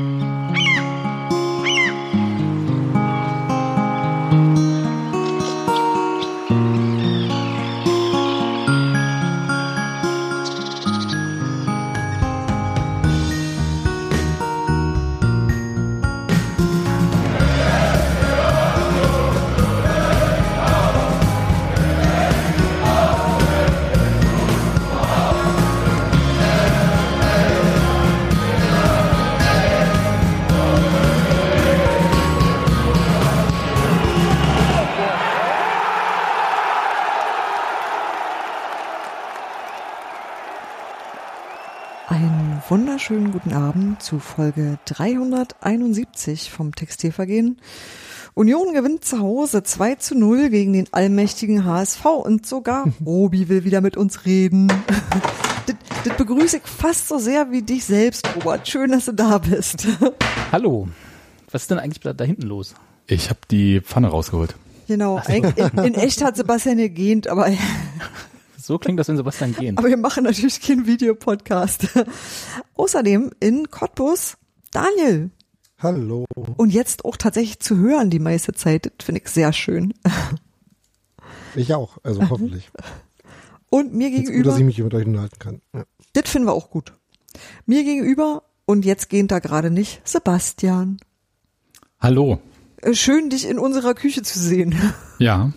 Einen zu Folge 371 vom Textilvergehen. Union gewinnt zu Hause 2 zu 0 gegen den allmächtigen HSV und sogar Robi will wieder mit uns reden. das, das begrüße ich fast so sehr wie dich selbst, Robert. Schön, dass du da bist. Hallo. Was ist denn eigentlich da hinten los? Ich habe die Pfanne rausgeholt. Genau. In, in echt hat Sebastian gegähnt, aber So klingt das, wenn Sebastian gehen. Aber wir machen natürlich keinen Videopodcast. Außerdem in Cottbus Daniel. Hallo. Und jetzt auch tatsächlich zu hören die meiste Zeit. Das finde ich sehr schön. Ich auch, also hoffentlich. Und mir Jetzt gut, gegenüber. dass ich mich mit euch unterhalten kann. Ja. Das finden wir auch gut. Mir gegenüber und jetzt gehend da gerade nicht Sebastian. Hallo. Äh, Schön, dich in unserer Küche zu sehen. Ja.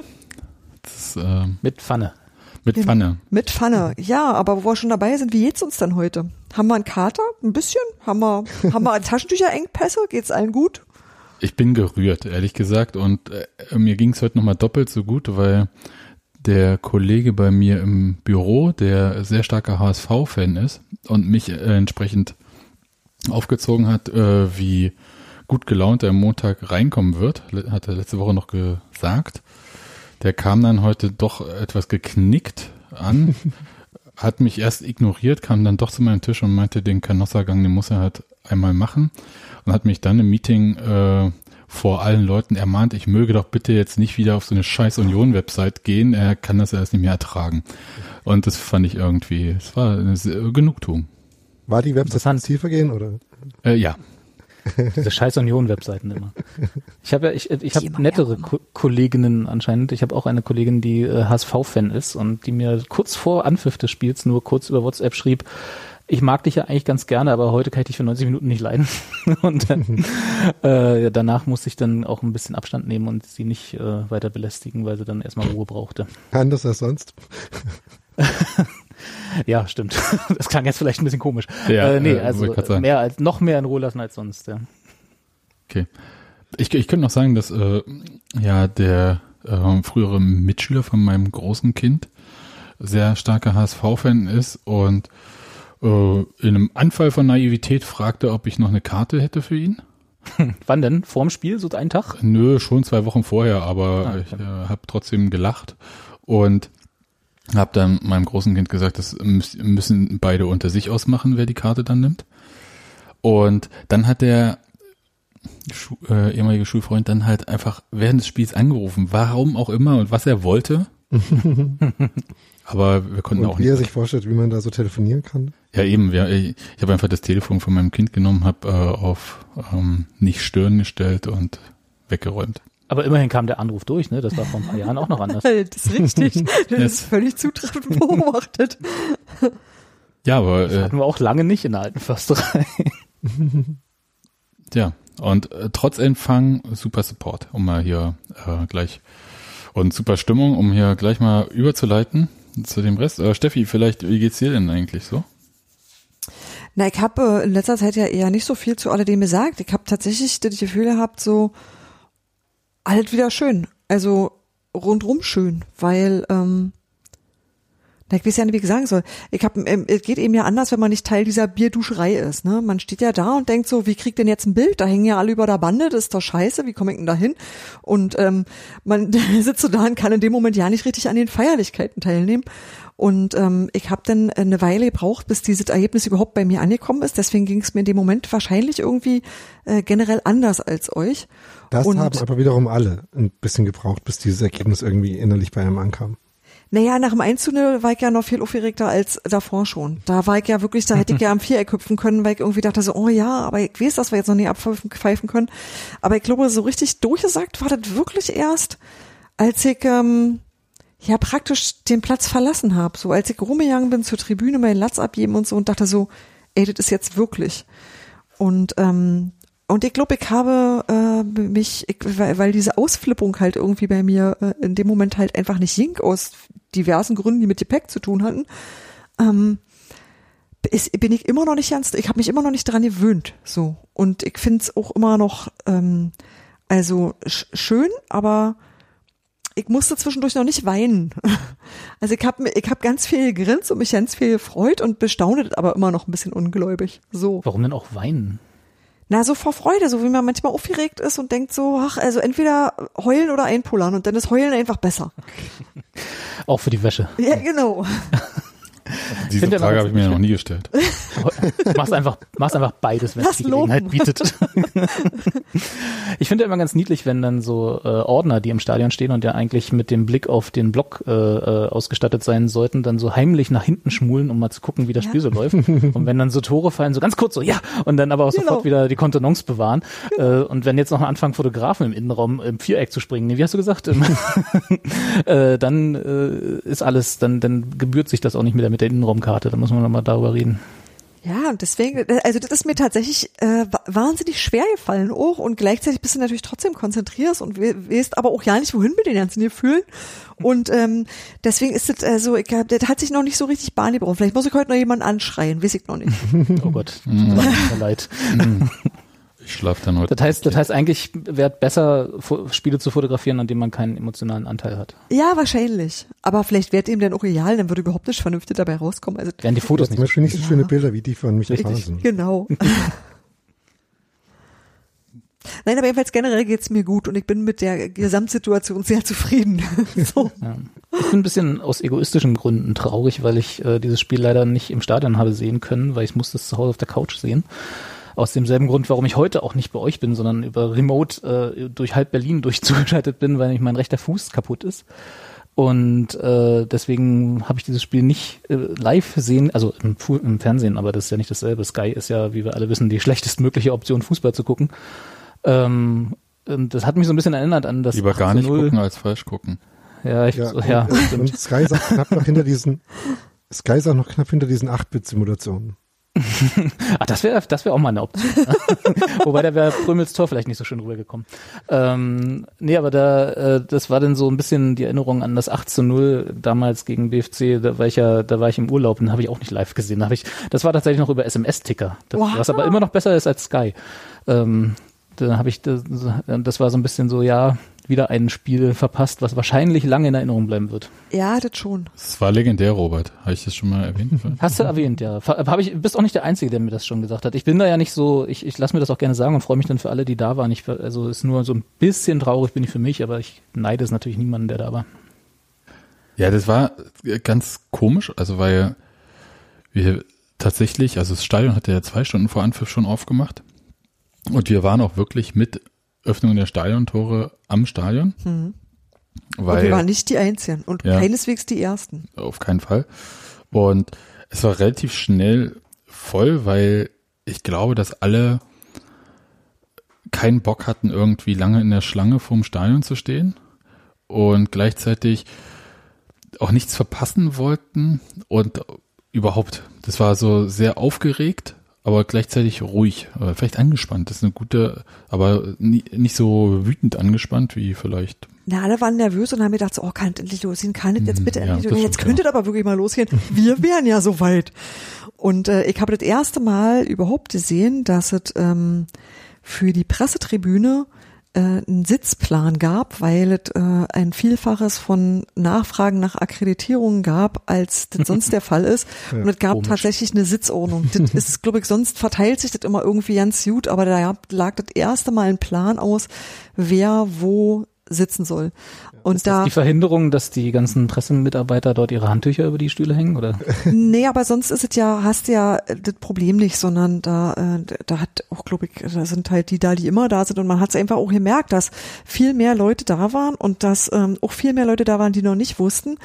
Das, äh, Mit Pfanne. Mit Pfanne. Mit Pfanne. Ja, aber wo wir schon dabei sind, wie geht's uns denn heute? Haben wir einen Kater? Ein bisschen? Haben wir, haben wir Taschentücherengpässe? Geht's allen gut? Ich bin gerührt, ehrlich gesagt. Und äh, mir ging es heute nochmal doppelt so gut, weil der Kollege bei mir im Büro, der sehr starker HSV-Fan ist und mich äh, entsprechend aufgezogen hat, äh, wie gut gelaunt er am Montag reinkommen wird, hat er letzte Woche noch gesagt. Der kam dann heute doch etwas geknickt an, hat mich erst ignoriert, kam dann doch zu meinem Tisch und meinte, den Canossa-Gang, den muss er halt einmal machen und hat mich dann im Meeting äh, vor allen Leuten ermahnt, ich möge doch bitte jetzt nicht wieder auf so eine scheiß Union-Website gehen, er kann das erst nicht mehr ertragen. Und das fand ich irgendwie, es war eine Genugtuung. War die Website Interessant. Zielvergehen oder? Äh, ja, Diese scheiß Union-Webseiten immer. Ich habe ja, ich, ich habe nettere. Ko Kolleginnen anscheinend. Ich habe auch eine Kollegin, die äh, HSV-Fan ist und die mir kurz vor Anpfiff des Spiels nur kurz über WhatsApp schrieb, ich mag dich ja eigentlich ganz gerne, aber heute kann ich dich für 90 Minuten nicht leiden. und dann, äh, ja, danach musste ich dann auch ein bisschen Abstand nehmen und sie nicht äh, weiter belästigen, weil sie dann erstmal Ruhe brauchte. Anders als sonst. Ja, stimmt. Das klang jetzt vielleicht ein bisschen komisch. Ja, äh, nee, äh, also mehr als noch mehr in Ruhe lassen als sonst. Ja. okay. Ich, ich könnte noch sagen, dass äh, ja der äh, frühere Mitschüler von meinem großen Kind sehr starker HSV-Fan ist und äh, in einem Anfall von Naivität fragte, ob ich noch eine Karte hätte für ihn. Wann denn? Vorm Spiel, so einen Tag? Nö, schon zwei Wochen vorher, aber Ah, ich äh, habe trotzdem gelacht und habe dann meinem großen Kind gesagt, das müssen beide unter sich ausmachen, wer die Karte dann nimmt. Und dann hat der Schu äh, ehemalige Schulfreund dann halt einfach während des Spiels angerufen, warum auch immer und was er wollte. aber wir konnten Und auch wie er nicht. sich vorstellt, wie man da so telefonieren kann. Ja, eben. Wir, ich ich habe einfach das Telefon von meinem Kind genommen, habe äh, auf ähm, nicht stören gestellt und weggeräumt. Aber immerhin kam der Anruf durch, ne? Das war vor ein paar Jahren auch noch anders. Das ist richtig. Das ist völlig zutreffend beobachtet. Ja, aber Das äh, hatten wir auch lange nicht in der alten Försterei. ja. Und äh, trotz Empfang super Support, um mal hier äh, gleich und super Stimmung, um hier gleich mal überzuleiten zu dem Rest. Äh, Steffi, vielleicht, wie geht's dir denn eigentlich so? Na, ich habe äh, in letzter Zeit ja eher nicht so viel zu alledem gesagt. Ich habe tatsächlich das Gefühl gehabt, so alles wieder schön. Also rundrum schön, weil ähm, na, ich weiß ja nicht, wie ich sagen soll. Ich hab, ähm, es geht eben ja anders, wenn man nicht Teil dieser Bierduscherei ist. Ne? Man steht ja da und denkt so, wie kriegt denn jetzt ein Bild? Da hängen ja alle über der Bande, das ist doch scheiße, wie komme ich denn da hin? Und ähm, man sitzt so da und kann in dem Moment ja nicht richtig an den Feierlichkeiten teilnehmen. Und ähm, ich habe dann eine Weile gebraucht, bis dieses Ergebnis überhaupt bei mir angekommen ist. Deswegen ging es mir in dem Moment wahrscheinlich irgendwie äh, generell anders als euch. Das Und- haben aber wiederum alle ein bisschen gebraucht, bis dieses Ergebnis irgendwie innerlich bei einem ankam. Naja, nach dem 1 zu 0 war ich ja noch viel aufgeregter als davor schon. Da war ich ja wirklich, da hätte ich ja am Viereck hüpfen können, weil ich irgendwie dachte so, oh ja, aber ich weiß, dass wir jetzt noch nie abpfeifen können. Aber ich glaube, so richtig durchgesagt war das wirklich erst, als ich ähm, ja praktisch den Platz verlassen habe. So als ich rumgegangen bin zur Tribüne, meinen Latz abgeben und so und dachte so, ey, das ist jetzt wirklich. Und ähm, und ich glaube, ich habe äh, mich, ich, weil, diese Ausflippung halt irgendwie bei mir äh, in dem Moment halt einfach nicht ging, aus diversen Gründen, die mit Gepäck zu tun hatten, ähm, ist, bin ich immer noch nicht ganz, ich habe mich immer noch nicht dran gewöhnt. So. Und ich finde es auch immer noch ähm, also sch schön, aber ich musste zwischendurch noch nicht weinen. Also ich habe ich hab ganz viel gegrinst und mich ganz viel gefreut und bestaunet, aber immer noch ein bisschen ungläubig. So. Warum denn auch weinen? Na, so vor Freude, so wie man manchmal aufgeregt ist und denkt so, ach, also entweder heulen oder einpullern und dann ist heulen einfach besser. Auch für die Wäsche. Ja, genau. Diese Finde Frage habe ich mir noch nie gestellt. machst einfach, machst einfach beides, wenn es die Gelegenheit loben. bietet. ich finde immer ganz niedlich, wenn dann so äh, Ordner, die im Stadion stehen und ja eigentlich mit dem Blick auf den Block äh, äh, ausgestattet sein sollten, dann so heimlich nach hinten schmulen, um mal zu gucken, wie das Ja. Spiel so läuft. Und wenn dann so Tore fallen, so ganz kurz so, ja, und dann aber auch Genau. sofort wieder die Kontenance bewahren. Äh, und wenn jetzt noch anfangen, Fotografen im Innenraum im Viereck zu springen, nee, wie hast du gesagt? Äh, dann äh, ist alles, dann, dann gebührt sich das auch nicht mehr mit der Innenraumkarte. Da muss man nochmal darüber reden. Ja, und deswegen, also das ist mir tatsächlich äh, wa- wahnsinnig schwer gefallen auch und gleichzeitig bist du natürlich trotzdem konzentriert und we- weißt aber auch ja nicht, wohin mit den ganzen Gefühlen. Und ähm, deswegen ist das also, ich hab, das hat sich noch nicht so richtig Bahn gebrochen. Vielleicht muss ich heute noch jemanden anschreien, weiß ich noch nicht. Oh Gott, tut mir leid. Ich schlafe dann heute. Das heißt, das heißt eigentlich wäre besser, Spiele zu fotografieren, an denen man keinen emotionalen Anteil hat. Ja, wahrscheinlich. Aber vielleicht wäre ihm dann auch real, dann würde überhaupt nicht vernünftig dabei rauskommen. Also Wären die Fotos zum nicht. Beispiel nicht so Ja. schöne Bilder wie die von Michael Richtig. Hansen. Genau. Nein, aber jedenfalls generell geht's mir gut und ich bin mit der Gesamtsituation sehr zufrieden. so. Ja. Ich bin ein bisschen aus egoistischen Gründen traurig, weil ich äh, dieses Spiel leider nicht im Stadion habe sehen können, weil ich musste es zu Hause auf der Couch sehen. Aus demselben Grund, warum ich heute auch nicht bei euch bin, sondern über Remote äh, durch halb Berlin durchzugeschaltet bin, weil nämlich mein rechter Fuß kaputt ist. Und äh, deswegen habe ich dieses Spiel nicht äh, live sehen, also im, im Fernsehen, aber das ist ja nicht dasselbe. Sky ist ja, wie wir alle wissen, die schlechtestmögliche Option, Fußball zu gucken. Ähm, und das hat mich so ein bisschen erinnert an das Lieber 8 gar nicht 0. gucken als falsch gucken. Ja, ich, Ja, so, ja, und, und Sky sagt knapp noch hinter diesen Sky sagt noch knapp hinter diesen 8-Bit-Simulationen. Ah, das wäre das wäre auch mal eine Option. Wobei da wäre Prömels Tor vielleicht nicht so schön rübergekommen. Ähm, nee, aber da äh, das war dann so ein bisschen die Erinnerung an das 8 zu 0 damals gegen BFC, da war ich ja, da war ich im Urlaub und habe ich auch nicht live gesehen. Da hab ich, das war tatsächlich noch über SMS-Ticker, Wow. was aber immer noch besser ist als Sky. Ähm, da habe ich das, das war so ein bisschen so, ja, wieder ein Spiel verpasst, was wahrscheinlich lange in Erinnerung bleiben wird. Ja, das schon. Das war legendär, Robert. Habe ich das schon mal erwähnt? Hast du erwähnt, ja. Hab ich, bist auch nicht der Einzige, der mir das schon gesagt hat. Ich bin da ja nicht so, ich, ich lasse mir das auch gerne sagen und freue mich dann für alle, die da waren. Ich, also ist nur so ein bisschen traurig bin ich für mich, aber ich neide es natürlich niemanden, der da war. Ja, das war ganz komisch, also weil wir tatsächlich, also das Stadion hatte ja zwei Stunden vor Anpfiff schon aufgemacht und wir waren auch wirklich mit Öffnung der Stadiontore am Stadion, Hm. Und weil wir waren nicht die Einzigen und Ja. keineswegs die Ersten. auf keinen Fall und es war relativ schnell voll, weil ich glaube, dass alle keinen Bock hatten, irgendwie lange in der Schlange vorm Stadion zu stehen und gleichzeitig auch nichts verpassen wollten und überhaupt, das war so sehr aufgeregt, aber gleichzeitig ruhig, vielleicht angespannt. Das ist eine gute, aber nie, nicht so wütend angespannt wie vielleicht. Na, alle waren nervös und haben gedacht, so, oh, kann das endlich losgehen? Kann das jetzt bitte Hm, ja, endlich losgehen? Jetzt könnte das aber wirklich mal losgehen. Wir wären ja so weit. Und äh, ich habe das erste Mal überhaupt gesehen, dass es ähm, für die Pressetribüne äh, einen Sitzplan gab, weil es äh, ein Vielfaches von Nachfragen nach Akkreditierungen gab, als das sonst der Fall ist. Und es gab Komisch. tatsächlich eine Sitzordnung. Das ist, glaube ich, sonst verteilt sich das immer irgendwie ganz gut, aber da lag das erste Mal ein Plan aus, wer wo sitzen soll. Und Ist das da, die Verhinderung, dass die ganzen Pressemitarbeiter dort ihre Handtücher über die Stühle hängen, oder? nee, aber sonst ist es ja, hast du ja äh, das Problem nicht, sondern da, äh, da hat auch, glaube ich, da sind halt die da, die immer da sind und man hat es einfach auch gemerkt, dass viel mehr Leute da waren und dass ähm, auch viel mehr Leute da waren, die noch nicht wussten,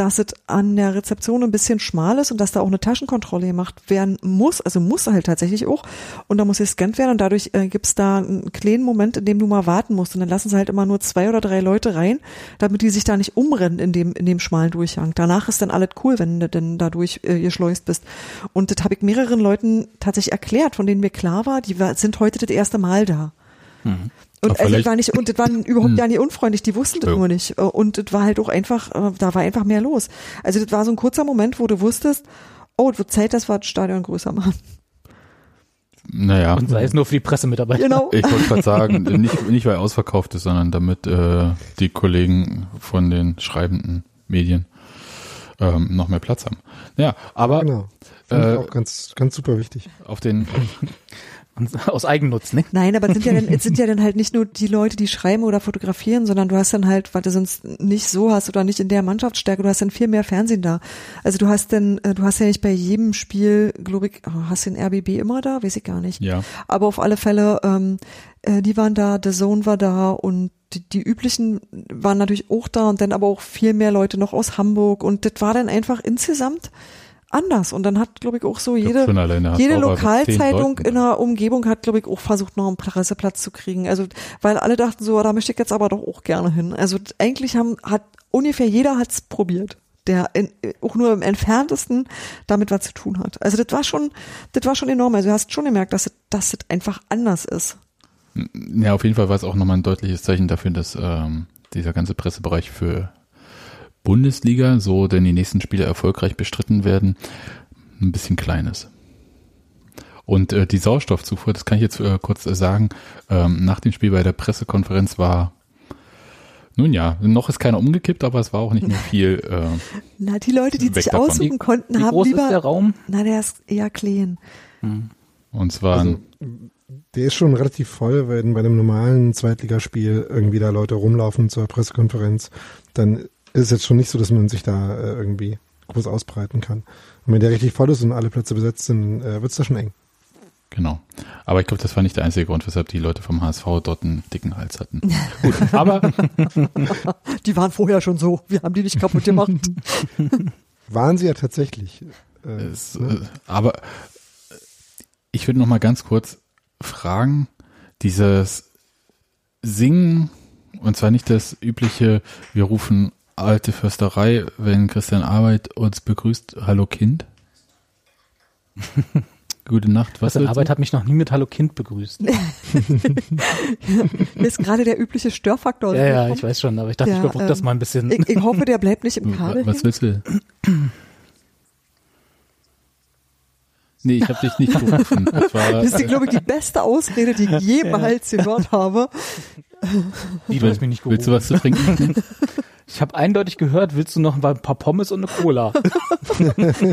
dass es an der Rezeption ein bisschen schmal ist und dass da auch eine Taschenkontrolle gemacht werden muss, also muss halt tatsächlich auch. Und da muss gescannt werden und dadurch äh, gibt's da einen kleinen Moment, in dem du mal warten musst. Und dann lassen sie halt immer nur zwei oder drei Leute rein, damit die sich da nicht umrennen in dem, in dem schmalen Durchgang. Danach ist dann alles cool, wenn du denn dadurch äh, geschleust bist. Und das habe ich mehreren Leuten tatsächlich erklärt, von denen mir klar war, die sind heute das erste Mal da. Aber Und also, das war nicht, und das waren überhaupt ja nicht unfreundlich, die wussten das nur nicht. Und das war halt auch einfach, äh, da war einfach mehr los. Also das war so ein kurzer Moment, wo du wusstest, oh, es wird Zeit, dass wir das Stadion größer machen. Naja. Und sei es nur für die Pressemitarbeiter. Genau. Ich wollte gerade sagen, nicht, nicht weil ausverkauft ist, sondern damit äh, die Kollegen von den schreibenden Medien ähm, noch mehr Platz haben. Ja, aber Genau. Finde Äh, ich auch ganz, ganz super wichtig. auf den aus Eigennutz, ne? Nein, aber es sind ja dann, es sind ja dann halt nicht nur die Leute, die schreiben oder fotografieren, sondern du hast dann halt, weil du sonst nicht so hast oder nicht in der Mannschaftsstärke, du hast dann viel mehr Fernsehen da. Also du hast dann, äh, du hast ja nicht bei jedem Spiel, glaube ich, oh, hast du den RBB immer da? Weiß ich gar nicht. ja, Aber auf alle Fälle, ähm, äh, die waren da, The Zone war da und die, die üblichen waren natürlich auch da und dann aber auch viel mehr Leute noch aus Hamburg und das war dann einfach insgesamt anders und dann hat, glaube ich, auch so jede, jede Lokalzeitung in der Umgebung hat, glaube ich, auch versucht, noch einen Presseplatz zu kriegen. Also, weil alle dachten so, da möchte ich jetzt aber doch auch gerne hin. Also eigentlich haben, hat ungefähr jeder hat's probiert, der in, auch nur im entferntesten damit was zu tun hat. Also das war schon, das war schon enorm. Also du hast schon gemerkt, dass es, dass es einfach anders ist. Ja, auf jeden Fall war es auch nochmal ein deutliches Zeichen dafür, dass ähm, dieser ganze Pressebereich für Bundesliga, so denn die nächsten Spiele erfolgreich bestritten werden, ein bisschen klein ist. Und äh, die Sauerstoffzufuhr, das kann ich jetzt äh, kurz äh, sagen, ähm, nach dem Spiel bei der Pressekonferenz war, nun ja, noch ist keiner umgekippt, aber es war auch nicht mehr viel. Äh, Na, die Leute, die sich davon. aussuchen konnten, Wie haben groß ist der lieber, Raum? na, der ist eher clean. und es waren, Also, der ist schon relativ voll, wenn bei einem normalen Zweitligaspiel irgendwie da Leute rumlaufen zur Pressekonferenz, dann ist es jetzt schon nicht so, dass man sich da äh, irgendwie groß ausbreiten kann. Und wenn der richtig voll ist und alle Plätze besetzt sind, äh, wird es da schon eng. genau. Aber ich glaube, das war nicht der einzige Grund, weshalb die Leute vom HSV dort einen dicken Hals hatten. Gut, aber Die waren vorher schon so. Wir haben die nicht kaputt gemacht. Waren sie ja tatsächlich. Äh, Es, äh, aber ich würde noch mal ganz kurz fragen, dieses Singen, und zwar nicht das übliche, wir rufen alte Försterei, wenn Christian Arbeit uns begrüßt, hallo Kind. Gute Nacht, was willst Arbeit du? hat mich noch nie mit Hallo Kind begrüßt. Mir ist gerade der übliche Störfaktor. Ja, ja, ich weiß schon, aber ich dachte, Ja, ich überbrücke das ähm, mal ein bisschen. Ich, ich hoffe, der bleibt nicht im Kabel. Was willst du? Nee, ich habe dich nicht gerufen. Das war, Das ist, glaube ich, die beste Ausrede, die ich jemals gehört habe. Du hast mich nicht willst du was zu trinken? Ich habe eindeutig gehört, willst du noch ein paar Pommes und eine Cola?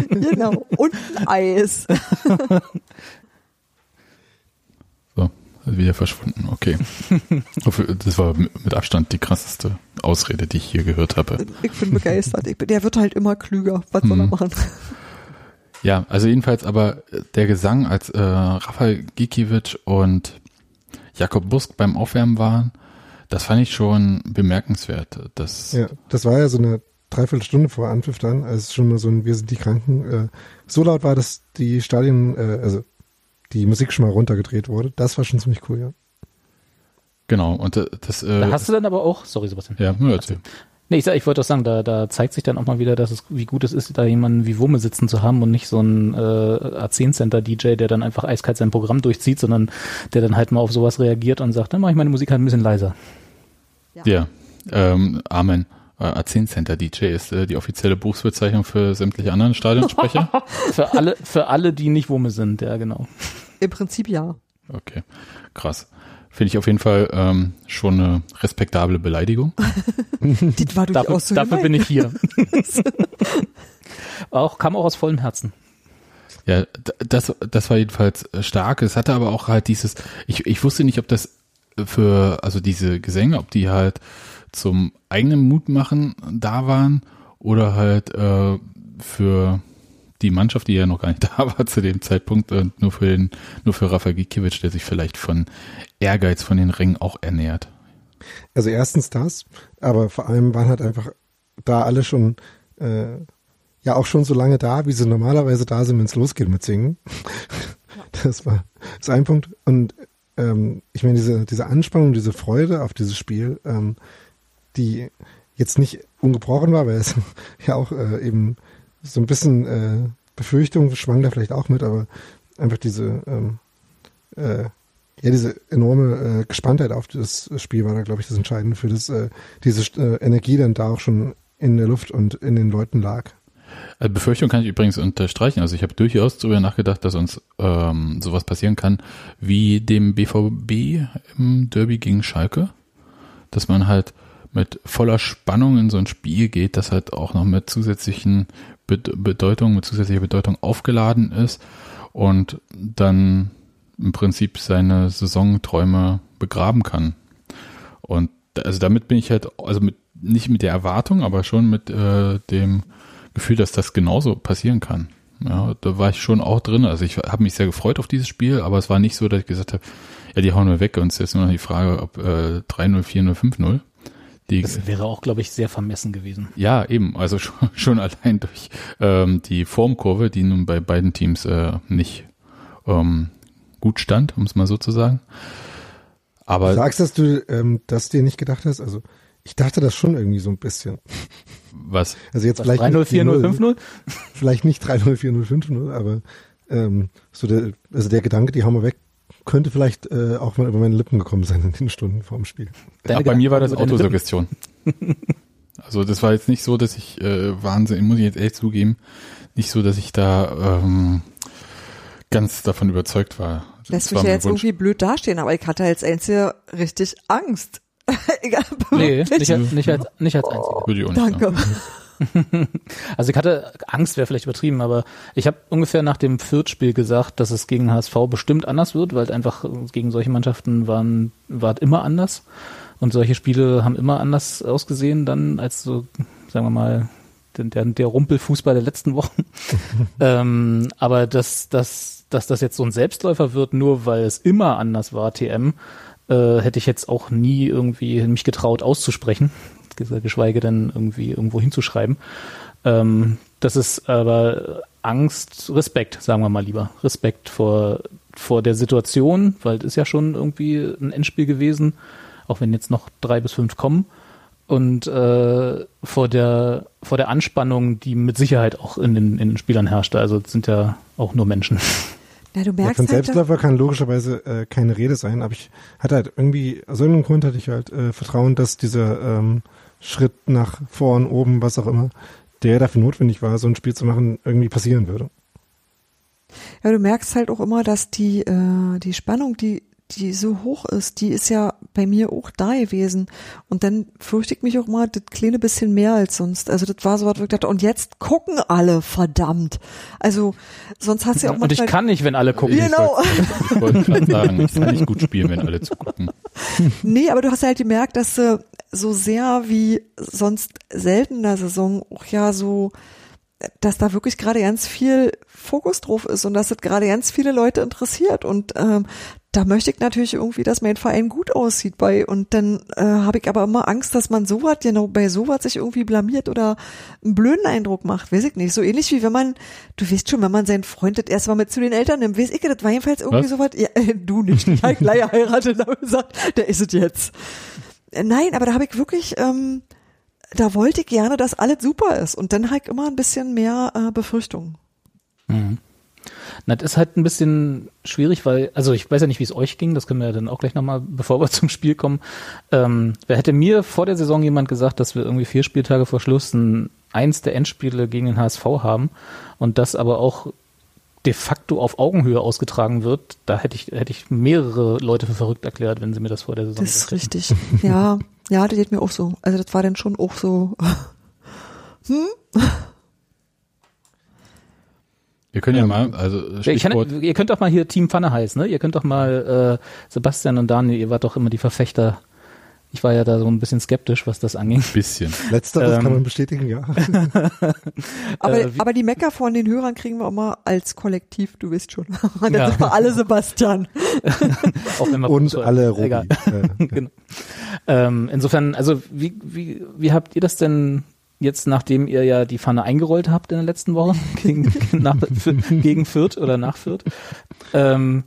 Genau. Und ein Eis. So, ist wieder verschwunden. Okay. Das war mit Abstand die krasseste Ausrede, die ich hier gehört habe. Ich bin begeistert. Ich bin, der wird halt immer klüger. Was soll er Mhm. machen? Ja, also jedenfalls aber der Gesang, als äh, Rafael Gikiewicz und Jakob Busk beim Aufwärmen waren, das fand ich schon bemerkenswert. Das, Ja, das war ja so eine Dreiviertelstunde vor Anpfiff dann, als es schon mal so ein Wir sind die Kranken äh, so laut war, dass die Stadien, äh, also die Musik schon mal runtergedreht wurde. Das war schon ziemlich cool, ja. Genau, und äh, das, äh, Da hast du dann aber auch, sorry Sebastian. ja, nur erzähl. Nee, ich, sag, ich wollte auch sagen, da, da zeigt sich dann auch mal wieder, dass es, wie gut es ist, da jemanden wie Wumme sitzen zu haben und nicht so ein äh, A10-Center-DJ, der dann einfach eiskalt sein Programm durchzieht, sondern der dann halt mal auf sowas reagiert und sagt, dann mache ich meine Musik halt ein bisschen leiser. Ja, ähm, Amen. Äh, A10 Center DJ ist äh, die offizielle Berufsbezeichnung für sämtliche anderen Stadionsprecher. Für alle, für alle, die nicht Wumme sind, ja genau. Im Prinzip ja. Okay, krass. Finde ich auf jeden Fall ähm, schon eine respektable Beleidigung. Die war Dafür, durchaus so dafür bin ich hier. auch, kam auch aus vollem Herzen. Ja, das, das war jedenfalls äh, stark. Es hatte aber auch halt dieses, ich, ich wusste nicht, ob das für, also diese Gesänge, ob die halt zum eigenen Mut machen da waren oder halt äh, für die Mannschaft, die ja noch gar nicht da war zu dem Zeitpunkt und nur für den, nur für Rafael Gikiewicz, der sich vielleicht von Ehrgeiz von den Rängen auch ernährt. Also erstens das, aber vor allem waren halt einfach da alle schon äh, ja auch schon so lange da, wie sie normalerweise da sind, wenn es losgeht mit Singen. Das war das ist ein Punkt. Und ähm, ich meine, diese, diese Anspannung, diese Freude auf dieses Spiel, ähm, die jetzt nicht ungebrochen war, weil es ja auch äh, eben so ein bisschen äh, Befürchtung schwang da vielleicht auch mit, aber einfach diese ähm, äh, ja, diese enorme äh, Gespanntheit auf das Spiel war da, glaube ich, das Entscheidende für das, äh, diese äh, Energie dann da auch schon in der Luft und in den Leuten lag. Also Befürchtung kann ich übrigens unterstreichen. Also ich habe durchaus darüber nachgedacht, dass uns ähm, sowas passieren kann wie dem BVB im Derby gegen Schalke, dass man halt mit voller Spannung in so ein Spiel geht, das halt auch noch mit zusätzlichen Bedeutung, mit zusätzlicher Bedeutung aufgeladen ist und dann im Prinzip seine Saisonträume begraben kann. Und also damit bin ich halt, also mit, nicht mit der Erwartung, aber schon mit äh, dem Gefühl, dass das genauso passieren kann. Ja, da war ich schon auch drin. Also ich habe mich sehr gefreut auf dieses Spiel, aber es war nicht so, dass ich gesagt habe, ja, die hauen wir weg und es ist jetzt nur noch die Frage, ob äh, 3-0, 4-0, 5-0. Die, das wäre auch, glaube ich, sehr vermessen gewesen. Ja, eben. Also schon, schon allein durch ähm, die Formkurve, die nun bei beiden Teams äh, nicht ähm, gut stand, um es mal so zu sagen. Aber du sagst, dass du ähm, das dir nicht gedacht hast. Also ich dachte das schon irgendwie so ein bisschen. Was? Also jetzt Was, vielleicht 3-0, 4-0, 5-0? Vielleicht nicht 3-0, 4-0, 5-0, aber ähm, so der, also der Gedanke, die hauen wir weg, könnte vielleicht äh, auch mal über meine Lippen gekommen sein in den Stunden vorm Spiel. Ja, bei mir war das Autosuggestion. also das war jetzt nicht so, dass ich äh, Wahnsinn, muss ich jetzt echt zugeben, nicht so, dass ich da ähm, ganz davon überzeugt war. Lässt mich ja jetzt Wunsch. irgendwie blöd dastehen, aber ich hatte als Einzige richtig Angst. Egal. Nee, nicht, als, nicht, als, nicht als Einzige. Würde ich auch nicht Danke. also ich hatte Angst, wäre vielleicht übertrieben, aber ich habe ungefähr nach dem Fürth-Spiel gesagt, dass es gegen HSV bestimmt anders wird, weil einfach gegen solche Mannschaften waren war immer anders und solche Spiele haben immer anders ausgesehen dann als so, sagen wir mal, der, der Rumpelfußball der letzten Wochen. ähm, aber dass, dass, dass das jetzt so ein Selbstläufer wird, nur weil es immer anders war, TM, äh, hätte ich jetzt auch nie irgendwie mich getraut auszusprechen, geschweige denn irgendwie irgendwo hinzuschreiben. Ähm, das ist aber Angst, Respekt, sagen wir mal lieber. Respekt vor, vor der Situation, weil es ist ja schon irgendwie ein Endspiel gewesen, auch wenn jetzt noch drei bis fünf kommen. Und äh, vor der vor der Anspannung, die mit Sicherheit auch in den, in den Spielern herrschte. Also es sind ja auch nur Menschen. Ja, du merkst ja, von halt Selbstläufer kann logischerweise äh, keine Rede sein, aber ich hatte halt irgendwie, aus irgendeinem Grund hatte ich halt äh, Vertrauen, dass dieser ähm, Schritt nach vorn, oben, was auch immer, der dafür notwendig war, so ein Spiel zu machen, irgendwie passieren würde. Ja, du merkst halt auch immer, dass die, äh, die Spannung, die die so hoch ist, die ist ja bei mir auch da gewesen. Und dann fürchte ich mich auch mal das kleine bisschen mehr als sonst. Also das war so was, wo ich dachte, und jetzt gucken alle, verdammt. Also sonst hast du ja auch mal. Und ich kann nicht, wenn alle gucken. Genau. Ich wollte gerade sagen, ich kann nicht gut spielen, wenn alle zugucken. Nee, aber du hast halt gemerkt, dass du so sehr wie sonst selten in der Saison auch ja so dass da wirklich gerade ganz viel Fokus drauf ist und dass es gerade ganz viele Leute interessiert. Und ähm, da möchte ich natürlich irgendwie, dass mein Verein gut aussieht bei. Und dann äh, habe ich aber immer Angst, dass man sowas, genau bei sowas sich irgendwie blamiert oder einen blöden Eindruck macht. Weiß ich nicht. So ähnlich wie wenn man, du weißt schon, wenn man seinen Freund das erstmal mit zu den Eltern nimmt, weiß ich, das war jedenfalls irgendwie sowas, ja, äh, du nicht, ich habe gleich heiratet und gesagt, der ist es jetzt. Äh, nein, aber da habe ich wirklich, ähm, da wollte ich gerne, dass alles super ist. Und dann halt immer ein bisschen mehr äh, Befürchtungen. Mhm. Na, das ist halt ein bisschen schwierig, weil, also ich weiß ja nicht, wie es euch ging, das können wir ja dann auch gleich nochmal, bevor wir zum Spiel kommen. Ähm, wer hätte mir vor der Saison jemand gesagt, dass wir irgendwie vier Spieltage vor Schluss ein, eins der Endspiele gegen den HSV haben und das aber auch de facto auf Augenhöhe ausgetragen wird, da hätte ich, hätte ich mehrere Leute für verrückt erklärt, wenn sie mir das vor der Saison Das ist richtig. ja, ja, das geht mir auch so. Also das war dann schon auch so, hm? Wir können ja ähm, mal, also Stichwort. Kann, ihr könnt doch mal hier Team Pfanne heißen, ne? Ihr könnt doch mal äh, Sebastian und Daniel, ihr wart doch immer die Verfechter. Ich war ja da so ein bisschen skeptisch, was das anging. Ein bisschen. Letzteres ähm, kann man bestätigen, ja. aber, äh, aber die Mecker von den Hörern kriegen wir immer als Kollektiv, du wisst schon. Dann ja. sind wir alle Sebastian. Auch wenn wir und alle Robi. Egal. genau. ähm, insofern, also wie, wie, wie habt ihr das denn jetzt nachdem ihr ja die Pfanne eingerollt habt in der letzten Woche gegen, nach, gegen Fürth oder nach Fürth. Ähm,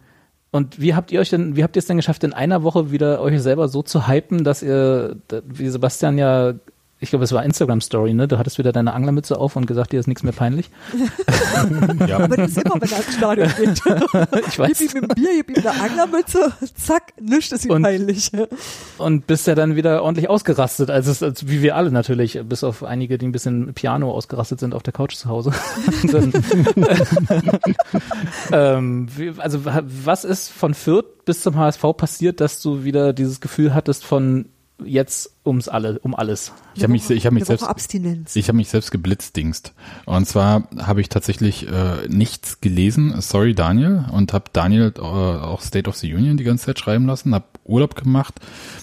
und wie habt ihr euch denn, wie habt ihr es denn geschafft, in einer Woche wieder euch selber so zu hypen, dass ihr, wie Sebastian ja ich glaube, es war Instagram Story, ne? Du hattest wieder deine Anglermütze auf und gesagt, dir ist nichts mehr peinlich. ja. Aber das ist immer, wenn er ins Stadion geht. ich weiß. Gib ihm ein Bier, gib ihm eine Anglermütze, zack, nichts ist ihm und, peinlich. Und bist ja dann wieder ordentlich ausgerastet, als es, als, wie wir alle natürlich, bis auf einige, die ein bisschen Piano ausgerastet sind auf der Couch zu Hause. dann, ähm, wie, also was ist von Fürth bis zum HSV passiert, dass du wieder dieses Gefühl hattest von jetzt ums alle, um alles. Ich habe mich, ich habe mich selbst, Abstinenz. ich habe mich selbst geblitzdingst. Und zwar habe ich tatsächlich äh, nichts gelesen. Sorry Daniel und habe Daniel äh, auch State of the Union die ganze Zeit schreiben lassen. Habe Urlaub gemacht,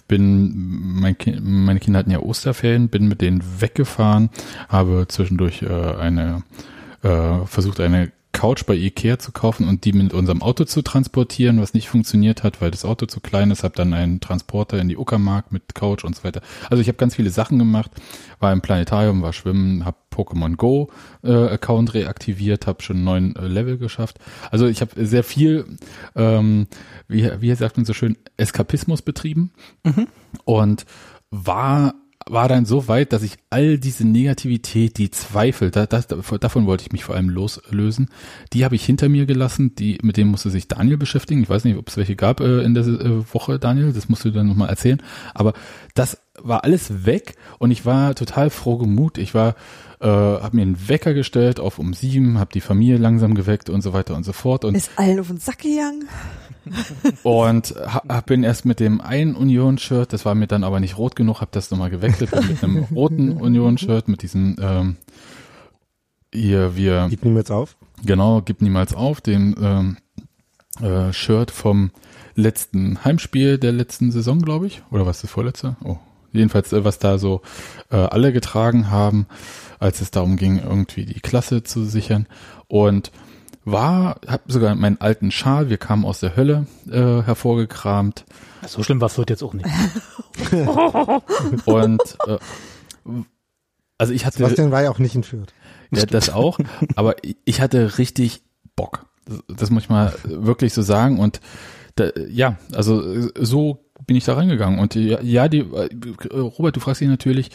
bin mein kind, meine Kinder hatten ja Osterferien, bin mit denen weggefahren, habe zwischendurch äh, eine äh, versucht eine Couch bei Ikea zu kaufen und die mit unserem Auto zu transportieren, was nicht funktioniert hat, weil das Auto zu klein ist. Habe dann einen Transporter in die Uckermark mit Couch und so weiter. Also ich habe ganz viele Sachen gemacht, war im Planetarium, war schwimmen, habe Pokémon Go äh, Account reaktiviert, habe schon neun äh, Level geschafft. Also ich habe sehr viel, ähm, wie, wie sagt man so schön, Eskapismus betrieben mhm. und war war dann so weit, dass ich all diese Negativität, die Zweifel, da, das, davon wollte ich mich vor allem loslösen, die habe ich hinter mir gelassen, die, mit denen musste sich Daniel beschäftigen. Ich weiß nicht, ob es welche gab äh, in der äh, Woche, Daniel, das musst du dann nochmal erzählen. Aber das war alles weg und ich war total froh gemut. Ich war, äh, habe mir einen Wecker gestellt auf um sieben, habe die Familie langsam geweckt und so weiter und so fort. Und Ist allen auf den Sack gegangen? und hab, bin erst mit dem einen Union-Shirt, das war mir dann aber nicht rot genug, habe das nochmal gewechselt mit einem roten Union-Shirt, mit diesem ähm, hier wir gib niemals auf. Genau, gib niemals auf, dem ähm, äh, Shirt vom letzten Heimspiel der letzten Saison, glaube ich, oder was das vorletzte? Oh, jedenfalls äh, was da so äh, alle getragen haben, als es darum ging, irgendwie die Klasse zu sichern und war, hab sogar meinen alten Schal, wir kamen aus der Hölle, äh, hervorgekramt. So schlimm war Fürth jetzt auch nicht. und äh, also ich hatte. Sebastian war ja auch nicht in Fürth. Ja, das auch, aber ich hatte richtig Bock. Das, das muss ich mal wirklich so sagen. Und da, ja, also so bin ich da reingegangen. Und ja, ja die äh, Robert, du fragst dich natürlich,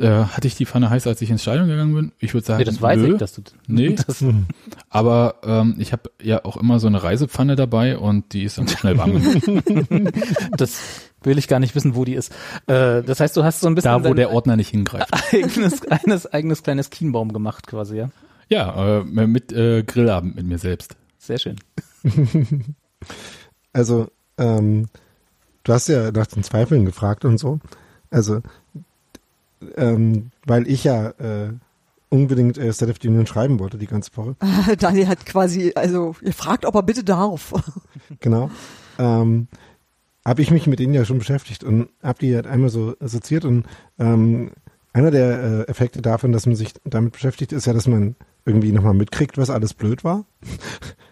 äh, hatte ich die Pfanne heiß, als ich ins Stadion gegangen bin? Ich würde sagen, nee, das weiß nö. ich, dass du nee. Das, aber ähm, ich habe ja auch immer so eine Reisepfanne dabei und die ist dann schnell warm Das will ich gar nicht wissen, wo die ist. Äh, das heißt, du hast so ein bisschen da, wo der Ordner nicht hingreift. Eigenes, eines eigenes kleines Kienbaum gemacht, quasi, ja. Ja, äh, mit äh, Grillabend mit mir selbst. Sehr schön. also ähm, du hast ja nach den Zweifeln gefragt und so. Also ähm, weil ich ja äh, unbedingt äh, State of the Union schreiben wollte die ganze Woche. Daniel hat quasi, also ihr fragt, ob er bitte darf. genau. Ähm, habe ich mich mit denen ja schon beschäftigt und habe die halt einmal so assoziiert und ähm, einer der äh, Effekte davon, dass man sich damit beschäftigt, ist ja, dass man irgendwie nochmal mitkriegt, was alles blöd war.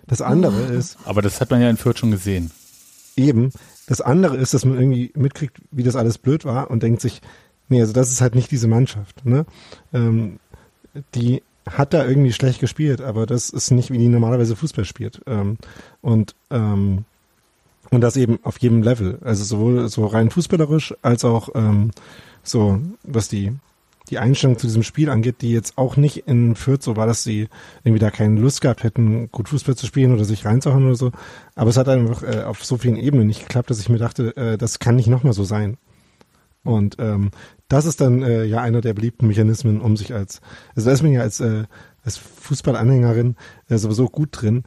Das andere ist. Aber das hat man ja in Fürth schon gesehen. Eben. Das andere ist, dass man irgendwie mitkriegt, wie das alles blöd war und denkt sich, Nee, also das ist halt nicht diese Mannschaft. Ne? Ähm, die hat da irgendwie schlecht gespielt, aber das ist nicht, wie die normalerweise Fußball spielt. Ähm, und, ähm, und das eben auf jedem Level. Also sowohl so rein fußballerisch als auch ähm, so, was die, die Einstellung zu diesem Spiel angeht, die jetzt auch nicht in Fürth so war, dass sie irgendwie da keine Lust gehabt hätten, gut Fußball zu spielen oder sich reinzuhauen oder so. Aber es hat einfach äh, auf so vielen Ebenen nicht geklappt, dass ich mir dachte, äh, das kann nicht nochmal so sein. Und ähm, das ist dann äh, ja einer der beliebten Mechanismen, um sich als, also da ist man ja als, äh, als Fußballanhängerin äh, sowieso gut drin,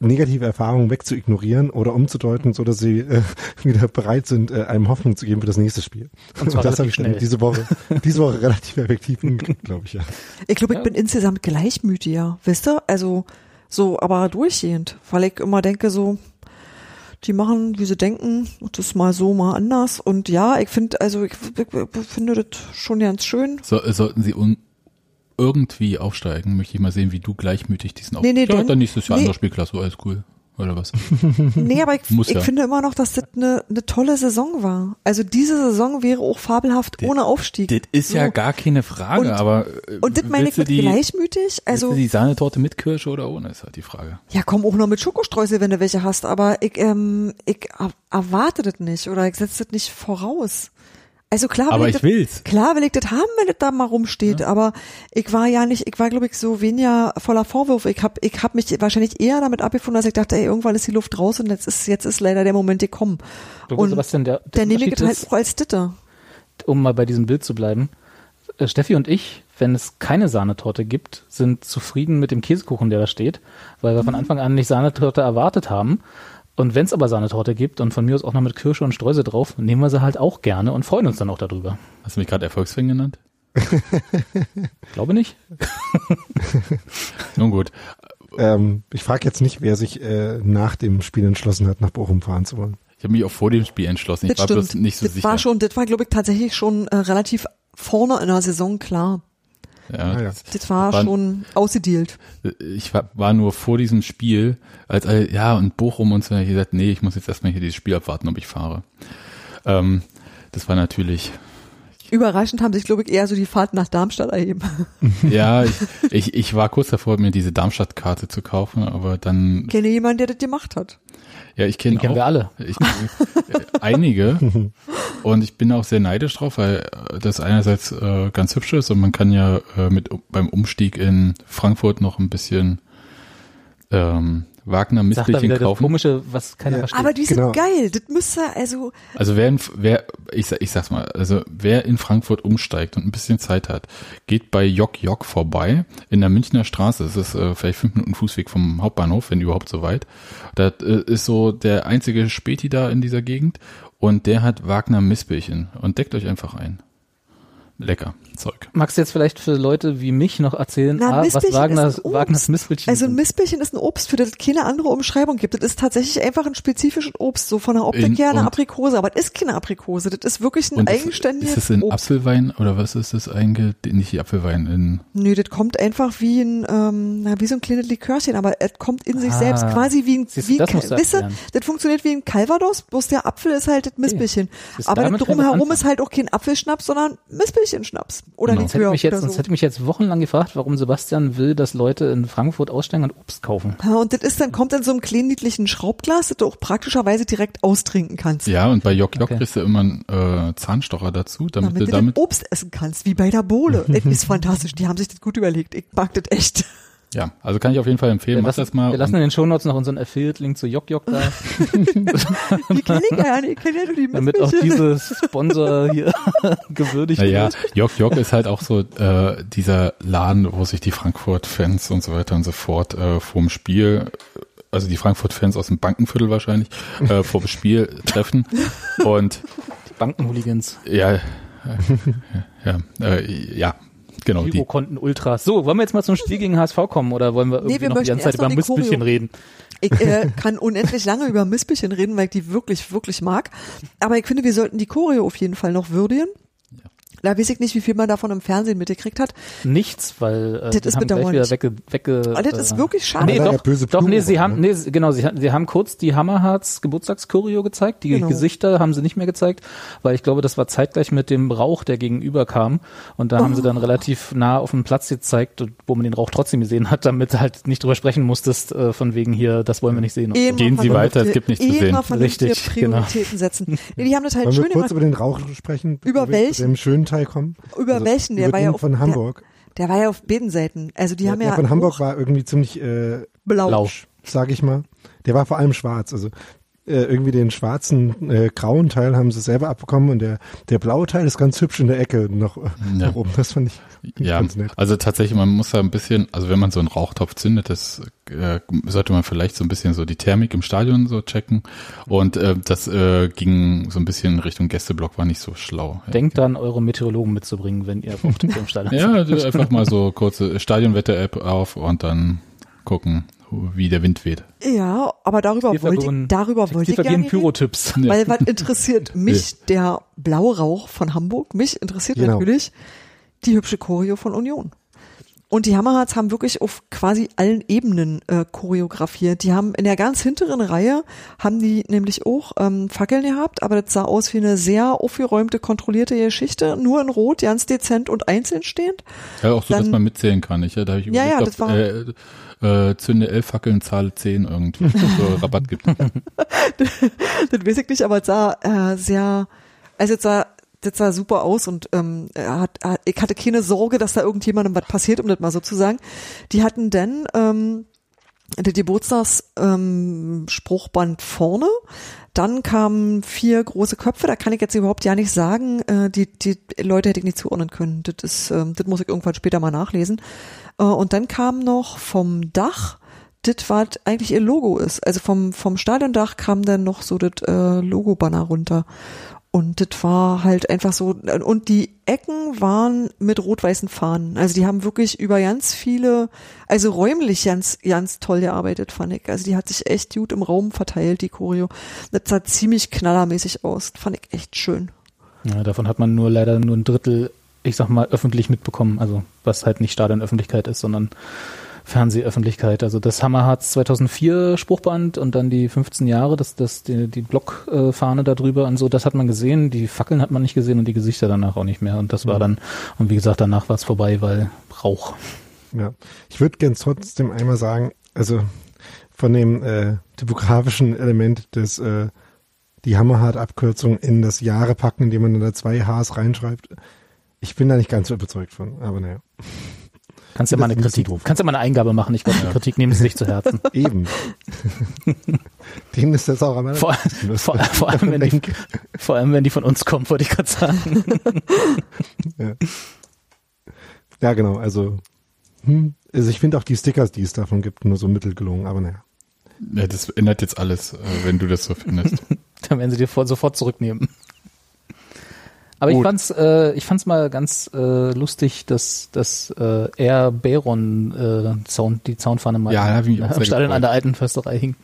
negative Erfahrungen wegzuignorieren oder umzudeuten, so dass sie äh, wieder bereit sind, äh, einem Hoffnung zu geben für das nächste Spiel. Und, zwar Und das habe ich dann diese Woche, diese Woche relativ effektiv hingekriegt, glaube ich ja. Ich glaube, ich ja. bin insgesamt gleichmütiger, wisst ihr? Also so, aber durchgehend, weil ich immer denke so, die machen, wie sie denken, das mal so, mal anders. Und ja, ich finde, also ich, ich, ich, finde das schon ganz schön. So, sollten sie un irgendwie aufsteigen, möchte ich mal sehen, wie du gleichmütig diesen nee, nee, Ja, dann, dann nächstes Jahr nee. andere Spielklasse, alles cool. oder was? Nee, aber ich, Muss ich ja. finde immer noch, dass das eine, eine tolle Saison war. Also diese Saison wäre auch fabelhaft ohne Aufstieg. Das ist ja So. gar keine Frage, Und- aber äh, Und das meine ich mit die, gleichmütig. Also du die Sahnetorte mit Kirsche oder ohne, ist halt die Frage. Ja, komm auch noch mit Schokostreusel, wenn du welche hast, aber ich, ähm, ich er- erwarte das nicht oder ich setze das nicht voraus. Also klar, will Aber ich, ich das, will's. klar will ich das haben, wenn das da mal rumsteht, aber ich war ja nicht, ich war glaube ich so weniger voller Vorwürfe. Ich habe ich hab mich wahrscheinlich eher damit abgefunden, dass ich dachte, ey, irgendwann ist die Luft raus und jetzt ist jetzt ist leider der Moment gekommen. Du, Und Sebastian, der, der Dann nehme ich das halt auch als Ditte. um mal bei diesem Bild zu bleiben, äh, Steffi und ich, wenn es keine Sahnetorte gibt, sind zufrieden mit dem Käsekuchen, der da steht, weil wir Mhm. von Anfang an nicht Sahnetorte erwartet haben. Und wenn es aber Sahnetorte gibt und von mir aus auch noch mit Kirsche und Streusel drauf, nehmen wir sie halt auch gerne und freuen uns dann auch darüber. Hast du mich gerade Erfolgsfan genannt? Glaube nicht? Nun gut. Ähm, ich frage jetzt nicht, wer sich äh, nach dem Spiel entschlossen hat, nach Bochum fahren zu wollen. Ich habe mich auch vor dem Spiel entschlossen. Ich Das war stimmt. bloß nicht so das sicher. war schon, das war glaube ich tatsächlich schon äh, relativ vorne in der Saison klar. Ja, Ah, ja. das- war War- schon ausgedealt. ich war, war nur vor diesem Spiel, als alle, ja, und Bochum und so, hab ich gesagt, nee, ich muss jetzt erstmal hier dieses Spiel abwarten, ob ich fahre. Ähm, das war natürlich, Überraschend haben sich, glaube ich, eher so die Fahrt nach Darmstadt erheben. ja, ich, ich, ich war kurz davor, mir diese Darmstadt-Karte zu kaufen, aber dann, Ich kenne jemanden, der das gemacht hat. Ja, ich kenne kennen wir alle. Ich, äh, einige und ich bin auch sehr neidisch drauf, weil äh, das einerseits äh, ganz hübsch ist und man kann ja äh, mit beim Umstieg in Frankfurt noch ein bisschen ähm, Wagner Mistbildchen wieder das kaufen. Komische, was keiner Ja. versteht. Aber die sind Genau. geil. Das müsste, also, Also wer, in, wer ich, ich sag's mal, also wer in Frankfurt umsteigt und ein bisschen Zeit hat, geht bei Jok Jok vorbei in der Münchner Straße. Das ist äh, vielleicht fünf Minuten Fußweg vom Hauptbahnhof, wenn überhaupt so weit. Das äh, ist so der einzige Späti da in dieser Gegend und der hat Wagner Missbällchen und deckt euch einfach ein. Lecker Zeug. Magst du jetzt vielleicht für Leute wie mich noch erzählen, Na, ah, was Mistbällchen Wagners, ist. Wagners Mistbildchen also ein sind? Mistbällchen ist ein Obst, für das es keine andere Umschreibung gibt. Das ist tatsächlich einfach ein spezifisches Obst, so von der Optik In- her eine Aprikose, aber das ist keine Aprikose. Das ist wirklich ein ist, eigenständiges ist es in Obst. Apfelwein oder was ist das eigentlich? Nicht Apfelwein, in Nö, das kommt einfach wie ein, ähm, na, wie so ein kleines Likörchen, aber es kommt in sich Ah. selbst, quasi wie ein, Siehst du, wie das ein ihr, erklären. das funktioniert wie ein Calvados, bloß der Apfel ist halt das Mistbällchen. Siehst du, Aber das drumherum ist halt auch kein Apfelschnaps, sondern Mistbällchenschnaps. Oder Genau. Sonst hätte, mich jetzt, so. hätte mich jetzt wochenlang gefragt, warum Sebastian will, dass Leute in Frankfurt aussteigen und Obst kaufen. Ja, Und das ist dann, kommt in so einem kleinen niedlichen Schraubglas, das du auch praktischerweise direkt austrinken kannst. ja, und bei Jok Jok Okay. kriegst du immer einen äh, Zahnstocher dazu, damit, Damit du damit Obst essen kannst, wie bei der Bohle. das ist fantastisch, die haben sich das gut überlegt. Ich mag das echt. Ja, also kann ich auf jeden Fall empfehlen. Wir Mach lassen, das mal. wir lassen in den Shownotes noch unseren Affiliate-Link zu Jok Jok da, Die kenne ich ja nicht, ich kenne ja nur die damit auch dieses Sponsor hier gewürdigt naja, wird. Jok Jok ist halt auch so äh, dieser Laden, wo sich die Frankfurt-Fans und so weiter und so fort äh, vorm Spiel, also die Frankfurt-Fans aus dem Bankenviertel wahrscheinlich, äh, vorm Spiel treffen. Und Bankenhooligans, ja, äh, ja, äh, ja, genau, die. Girokonten Ultras. So, wollen wir jetzt mal zum Spiel gegen HSV kommen oder wollen wir irgendwie wir noch die ganze Zeit über Choreo. reden? Ich äh, kann unendlich lange über Mistbällchen reden, weil ich die wirklich, wirklich mag. Aber ich finde, wir sollten die Choreo auf jeden Fall noch würdigen. Da weiß ich nicht, wie viel man davon im Fernsehen mitgekriegt hat. Nichts, weil äh, Das die ist haben gleich wieder wegge, wegge Aber das ist wirklich schade. Nee, doch, böse doch, nee, sie haben, ne? nee, genau, sie, sie haben kurz die Hammerharz Geburtstagschoreo gezeigt, die Genau. Gesichter haben sie nicht mehr gezeigt, weil ich glaube, das war zeitgleich mit dem Rauch, der gegenüber kam und da haben sie Oh. dann relativ nah auf dem Platz gezeigt, wo man den Rauch trotzdem gesehen hat, damit du halt nicht drüber sprechen musstest, äh, von wegen hier, das wollen wir nicht sehen. und Eh so. Gehen Sie weiter, es gibt nichts zu eh sehen. Richtig, genau. Prioritäten setzen. Nee, die haben das halt Wollen schön wir kurz über den Rauch sprechen? Über welchen? Dem schönen Teil kommen? Über welchen? Der über war ja auf von der- Hamburg. Der war ja auf beiden Seiten. Also die haben ja der von Hamburg auch war irgendwie ziemlich äh. Blau. sage ich mal. Der war vor allem schwarz. Also äh, irgendwie den schwarzen, äh, grauen Teil haben sie selber abbekommen und der, der blaue Teil ist ganz hübsch in der Ecke noch Ja. nach oben. Das fand ich Ja, ganz nett. also tatsächlich, man muss da ein bisschen, also wenn man so einen Rauchtopf zündet, das äh, sollte man vielleicht so ein bisschen so die Thermik im Stadion so checken. Und äh, das äh, ging so ein bisschen in Richtung Gästeblock, war nicht so schlau. Denkt dann, eure Meteorologen mitzubringen, wenn ihr auf dem Stadion seid. Ja, einfach mal so kurze Stadionwetter-App auf und dann gucken, wie der Wind weht. Ja, aber darüber wollte ich, darüber wollte ich gerne reden. Pyrotipps. Weil was interessiert mich, der blaue Rauch von Hamburg, mich interessiert Genau. natürlich die hübsche Choreo von Union. Und die Hammerhearts haben wirklich auf quasi allen Ebenen äh, choreografiert. Die haben in der ganz hinteren Reihe, haben die nämlich auch ähm, Fackeln gehabt, aber das sah aus wie eine sehr aufgeräumte, kontrollierte Geschichte, nur in Rot, ganz dezent und einzeln stehend. Ja, auch so, Dann- dass man mitzählen kann. Ich, da habe ich Ja, ja, das ob, war- äh, äh, zünde elf Fackeln, zahle zehn irgendwie, so Rabatt gibt. das weiß ich nicht, aber es sah äh, sehr, also es sah, das sah super aus und ähm, er hat, er- ich hatte keine Sorge, dass da irgendjemandem was passiert, um das mal so zu sagen. Die hatten dann ähm, der Geburtstagsspruchband ähm, vorne. Dann kamen vier große Köpfe, da kann ich jetzt überhaupt ja nicht sagen, äh, die, die Leute hätte ich nicht zuordnen können. Das ist, ähm, das muss ich irgendwann später mal nachlesen. Äh, und dann kam noch vom Dach, das was eigentlich ihr Logo ist. Also vom, vom Stadiondach kam dann noch so das äh, Logo-Banner runter. Und das war halt einfach so, und die Ecken waren mit rot-weißen Fahnen. Also die haben wirklich über ganz viele, also räumlich ganz, ganz toll gearbeitet, fand ich. Also die hat sich echt gut im Raum verteilt, die Choreo. Das sah ziemlich knallermäßig aus. Fand ich echt schön. Ja, davon hat man nur leider nur ein Drittel, ich sag mal, öffentlich mitbekommen. Also was halt nicht Stadionöffentlichkeit ist, sondern Fernsehöffentlichkeit. Also das Hammerharz 2004 Spruchband und dann die 15 Jahre, das, das, die, die Blockfahne da drüber und so, das hat man gesehen. Die Fackeln hat man nicht gesehen und die Gesichter danach auch nicht mehr. Und das war dann, und wie gesagt, danach war es vorbei, weil Rauch. Ja, ich würde gern trotzdem einmal sagen, also von dem äh, typografischen Element des äh, die Hammerhart-Abkürzung in das Jahre packen, indem man da zwei Hs reinschreibt. Ich bin da nicht ganz so überzeugt von, aber naja. Kannst ja mal eine Kritik, doof. kannst ja mal eine Eingabe machen. Ich glaube, die Kritik nehmen sie sich zu Herzen. Eben. Denen ist das auch am Vor, vor, vor, allem, wenn die, vor allem, wenn die von uns kommen, wollte ich gerade sagen. ja. ja, genau, also, hm, also ich finde auch die Stickers, die es davon gibt, nur so mittelgelungen, aber naja. Ja, das ändert jetzt alles, äh, wenn du das so findest. Dann werden sie dir vor, sofort zurücknehmen. Aber ich Gut. fand's, äh, ich fand's mal ganz äh, lustig, dass, dass äh, Air Baron äh, Sound, die Soundfahne mal Ja, ich am Stadion gefreut. an der alten Försterei hing.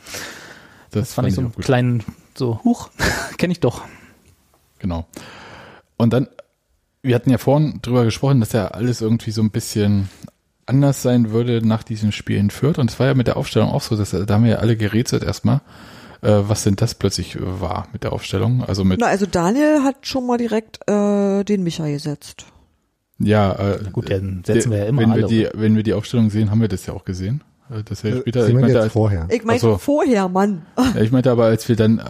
Das fand ich so einen gut. kleinen, so, huch, kenne ich doch. Genau. Und dann, wir hatten ja vorhin drüber gesprochen, dass ja alles irgendwie so ein bisschen anders sein würde nach diesem Spiel in Fürth. Und es war ja mit der Aufstellung auch so, dass da haben wir ja alle gerätselt erstmal, äh, was denn das plötzlich äh, war mit der Aufstellung. Also mit, Na, also Daniel hat schon mal direkt äh, den Micha gesetzt. ja, äh, Gut, den setzen wir ja immer wenn alle. Wir die, wenn wir die Aufstellung sehen, haben wir das ja auch gesehen. Äh, Das ja später, Sie ich meinte, als, vorher. Ich meinte Ach so. vorher, Mann. ja, ich meinte aber, als wir dann äh,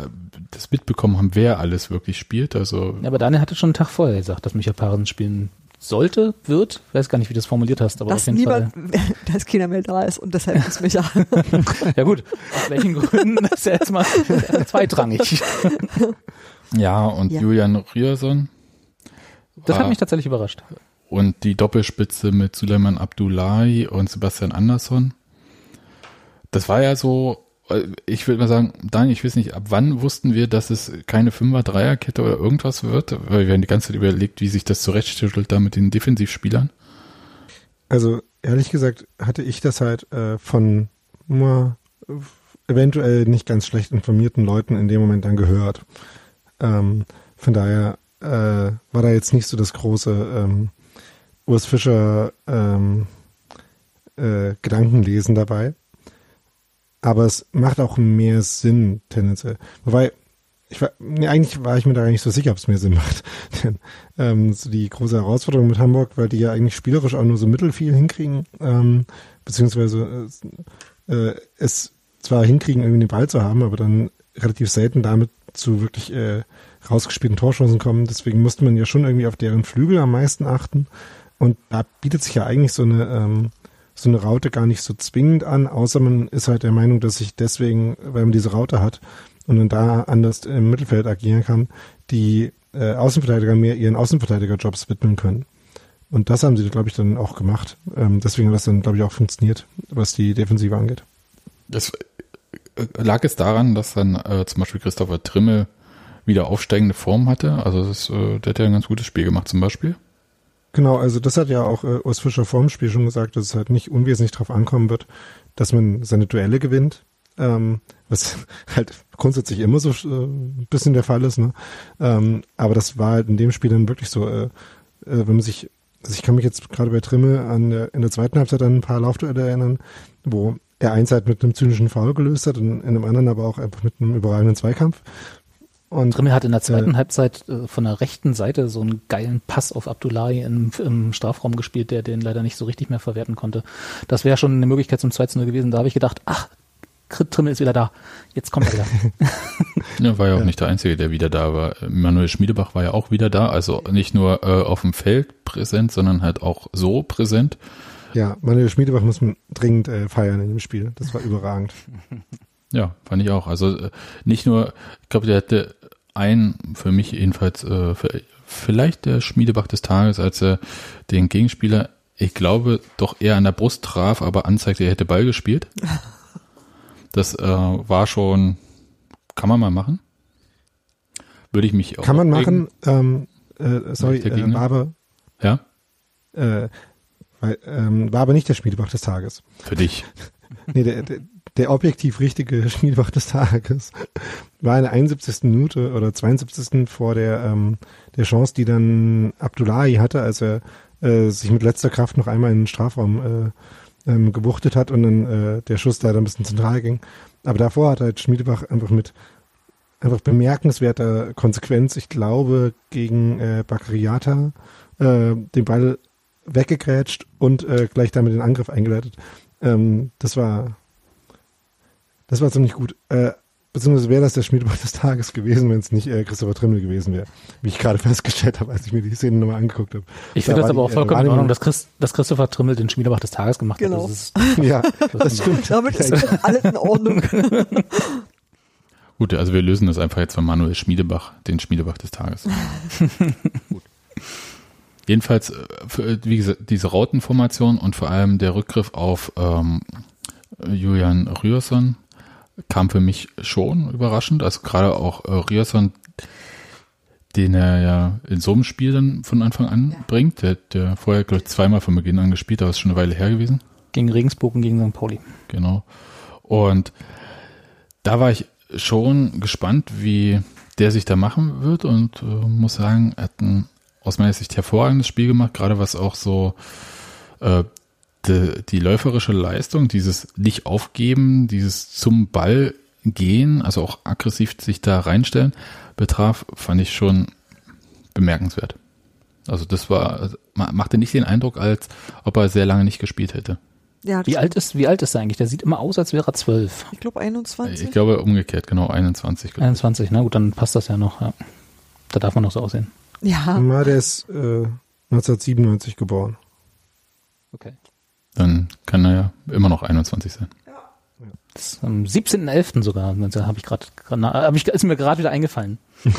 das mitbekommen haben, wer alles wirklich spielt, also Ja, aber Daniel hatte schon einen Tag vorher gesagt, dass Micha Paaren spielen sollte, wird. Weiß gar nicht, wie du das formuliert hast, aber dass auf jeden niemand, Fall. dass keiner mehr da ist und deshalb ist Micha. Ja gut, aus welchen Gründen, das ist ja erstmal zweitrangig. ja, und Ja. Julian Rierson. Das hat mich tatsächlich überrascht. und die Doppelspitze mit Suleiman Abdullahi und Sebastian Andersson. Das war ja so, ich würde mal sagen, Daniel, ich weiß nicht, ab wann wussten wir, dass es keine Fünfer-Dreierkette oder irgendwas wird? Weil wir haben die ganze Zeit überlegt, wie sich das zurechtschüttelt da mit den Defensivspielern. Also ehrlich gesagt hatte ich das halt äh, von nur eventuell nicht ganz schlecht informierten Leuten in dem Moment dann gehört. Ähm, von daher äh, war da jetzt nicht so das große ähm, Urs Fischer ähm, äh, Gedankenlesen dabei. Aber es macht auch mehr Sinn tendenziell. Wobei, ich war, nee, eigentlich war ich mir da gar nicht so sicher, ob es mehr Sinn macht. Denn ähm, so die große Herausforderung mit Hamburg, weil die ja eigentlich spielerisch auch nur so mittelfiel hinkriegen, ähm, beziehungsweise äh, äh, es zwar hinkriegen, irgendwie den Ball zu haben, aber dann relativ selten damit zu wirklich äh, rausgespielten Torchancen kommen. Deswegen musste man ja schon irgendwie auf deren Flügel am meisten achten. Und da bietet sich ja eigentlich so eine ähm, so eine Raute gar nicht so zwingend an, außer man ist halt der Meinung, dass sich deswegen, weil man diese Raute hat und dann da anders im Mittelfeld agieren kann, die äh, Außenverteidiger mehr ihren Außenverteidigerjobs widmen können. Und das haben sie, glaube ich, dann auch gemacht. Ähm, deswegen hat das dann, glaube ich, auch funktioniert, was die Defensive angeht. Das äh, lag es daran, dass dann äh, zum Beispiel Christopher Trimmel wieder aufsteigende Form hatte. Also das, äh, der hat ja ein ganz gutes Spiel gemacht zum Beispiel. Genau, also das hat ja auch äh, Urs Fischer vor dem Spiel schon gesagt, dass es halt nicht unwesentlich darauf ankommen wird, dass man seine Duelle gewinnt, ähm, was halt grundsätzlich immer so äh, ein bisschen der Fall ist. Ne? Ähm, aber das war halt in dem Spiel dann wirklich so, äh, äh, wenn man sich also ich kann mich jetzt gerade bei Trimme an der, in der zweiten Halbzeit an ein paar Laufduelle erinnern, wo er eins halt mit einem zynischen Foul gelöst hat und in einem anderen aber auch einfach mit einem überragenden Zweikampf. Und Trimmel hat in der zweiten äh, Halbzeit äh, von der rechten Seite so einen geilen Pass auf Abdullahi im, im, Strafraum gespielt, der den leider nicht so richtig mehr verwerten konnte. Das wäre schon eine Möglichkeit zum 2 0 gewesen. Da habe ich gedacht, ach, Trimmel ist wieder da. Jetzt kommt er wieder. ja, war ja auch ja. nicht der Einzige, der wieder da war. Manuel Schmiedebach war ja auch wieder da. Also nicht nur äh, auf dem Feld präsent, sondern halt auch so präsent. Ja, Manuel Schmiedebach muss man dringend äh, feiern in dem Spiel. Das war überragend. Ja, fand ich auch. Also äh, nicht nur, ich glaube, der hätte ein, für mich jedenfalls, äh, für, vielleicht der Schmiedebach des Tages, als er den Gegenspieler, ich glaube, doch eher an der Brust traf, aber anzeigte, er hätte Ball gespielt. Das äh, war schon, kann man mal machen. Würde ich mich auch. Kann man machen, ähm, äh, sorry, äh, war aber, ja? Äh, weil, ähm, war aber nicht der Schmiedebach des Tages. Für dich. nee, der, der, der objektiv richtige Schmiedebach des Tages war in der 71. Minute oder 72. vor der, ähm, der Chance, die dann Abdullahi hatte, als er äh, sich mit letzter Kraft noch einmal in den Strafraum äh, ähm, gewuchtet hat und dann äh, der Schuss leider ein bisschen zentral ging. Aber davor hat halt Schmiedebach einfach mit einfach bemerkenswerter Konsequenz, ich glaube, gegen äh, Bakriata äh, den Ball weggegrätscht und äh, gleich damit den Angriff eingeleitet. Ähm, das war das war ziemlich gut. Äh, beziehungsweise wäre das der Schmiedebach des Tages gewesen, wenn es nicht äh, Christopher Trimmel gewesen wäre. Wie ich gerade festgestellt habe, als ich mir die Szene nochmal angeguckt habe. Ich finde das aber auch vollkommen äh, in Ordnung, dass, Chris, dass Christopher Trimmel den Schmiedebach des Tages gemacht genau. hat. Das ist, ja, das, das stimmt. Damit ist alles in Ordnung. Gut, also wir lösen das einfach jetzt von Manuel Schmiedebach, den Schmiedebach des Tages. Jedenfalls, äh, für, wie gesagt, diese Rautenformation und vor allem der Rückgriff auf ähm, Julian Ryerson kam für mich schon überraschend. Also gerade auch äh, Riasson, den er ja in so einem Spiel dann von Anfang an ja. bringt. Der, der vorher, glaube ich, zweimal von Beginn an gespielt, aber ist schon eine Weile her gewesen. Gegen Regensburg und gegen St. Pauli. Genau. Und da war ich schon gespannt, wie der sich da machen wird und äh, muss sagen, er hat ein aus meiner Sicht hervorragendes Spiel gemacht, gerade was auch so äh, die, die läuferische Leistung, dieses nicht aufgeben, dieses zum Ball gehen, also auch aggressiv sich da reinstellen, betraf, fand ich schon bemerkenswert. Also das war, machte nicht den Eindruck, als ob er sehr lange nicht gespielt hätte. Ja, wie alt ist, wie alt ist er eigentlich? Der sieht immer aus, als wäre er zwölf. Ich glaube 21. Ich glaube umgekehrt, genau 21. 21, na gut, dann passt das ja noch. Ja. Da darf man noch so aussehen. Ja. Na, der ist äh, 1997 geboren. Okay. Dann kann er ja immer noch 21 sein. Das am 17.11. sogar, habe ich gerade, hab ich, ist mir gerade wieder eingefallen.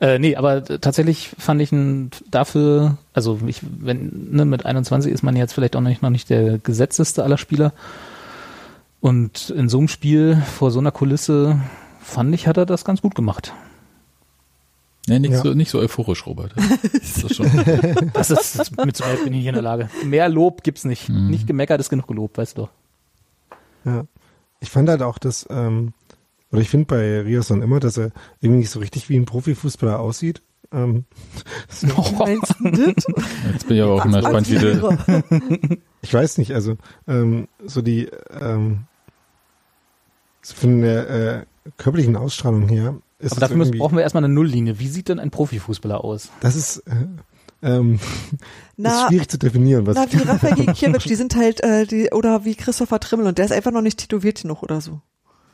äh, nee, aber tatsächlich fand ich ihn dafür, also ich, wenn, ne, mit 21 ist man jetzt vielleicht auch nicht, noch nicht der gesetzteste aller Spieler. Und in so einem Spiel vor so einer Kulisse fand ich, hat er das ganz gut gemacht. Nee, nicht, ja. so, nicht so euphorisch, Robert. Das ist, schon, das ist, das mit so bin ich hier in der Lage. Mehr Lob gibt's nicht. Mhm. Nicht gemeckert ist genug gelobt, weißt du. Ja. Ich fand halt auch, dass, ähm, oder ich finde bei Riason immer, dass er irgendwie nicht so richtig wie ein Profifußballer aussieht. Ähm, oh. Jetzt bin ich aber auch immer gespannt, wie du. Ich weiß nicht, also ähm, so die ähm, so von der äh, körperlichen Ausstrahlung her ist Aber dafür müssen, brauchen wir erstmal eine Nulllinie. Wie sieht denn ein Profifußballer aus? Das ist, äh, ähm, na, ist schwierig zu definieren. Was na, wie Rafael Gikiewicz, die sind halt, äh, die, oder wie Christopher Trimmel und der ist einfach noch nicht tätowiert genug oder so.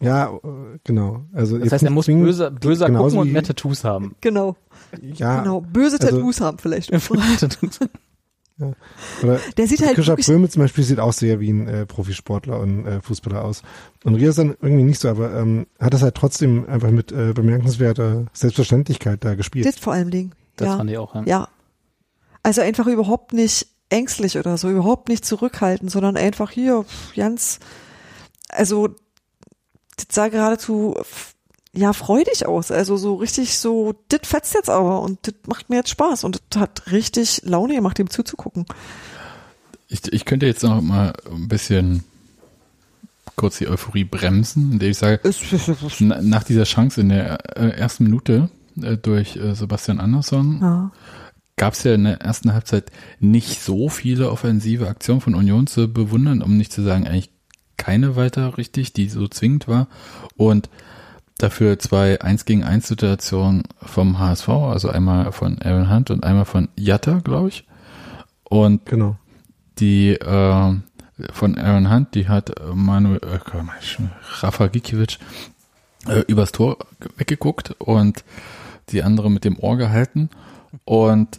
Ja, äh, genau. Also das heißt, er muss böse, böser gucken und mehr Tattoos haben. Genau. Ja. Genau. Böse also, Tattoos haben vielleicht. Tattoos. Ja. Oder der sieht halt Krischer Prömel zum Beispiel sieht auch sehr wie ein äh, Profisportler und äh, Fußballer aus. Und Riasan irgendwie nicht so, aber ähm, hat das halt trotzdem einfach mit äh, bemerkenswerter Selbstverständlichkeit da gespielt. Das vor allem Ding. Das ja. fand ich auch, ja. Ja. Also einfach überhaupt nicht ängstlich oder so, überhaupt nicht zurückhaltend, sondern einfach hier ganz, also das sah geradezu ja freudig aus. Also so richtig so, das fetzt jetzt aber und das macht mir jetzt Spaß und das hat richtig Laune gemacht, dem zuzugucken. Ich, ich könnte jetzt noch mal ein bisschen kurz die Euphorie bremsen, indem ich sage, nach dieser Chance in der äh, ersten Minute äh, durch äh, Sebastian Andersson, ja. gab es ja in der ersten Halbzeit nicht so viele offensive Aktionen von Union zu bewundern, um nicht zu sagen, eigentlich keine weiter richtig, die so zwingend war. Und dafür zwei 1 gegen 1 Situationen vom HSV, also einmal von Aaron Hunt und einmal von Jatta, glaube ich. Und Genau. die äh, von Aaron Hunt, die hat Manuel äh, Rafa Gikiewicz äh, übers Tor weggeguckt und die andere mit dem Ohr gehalten. Und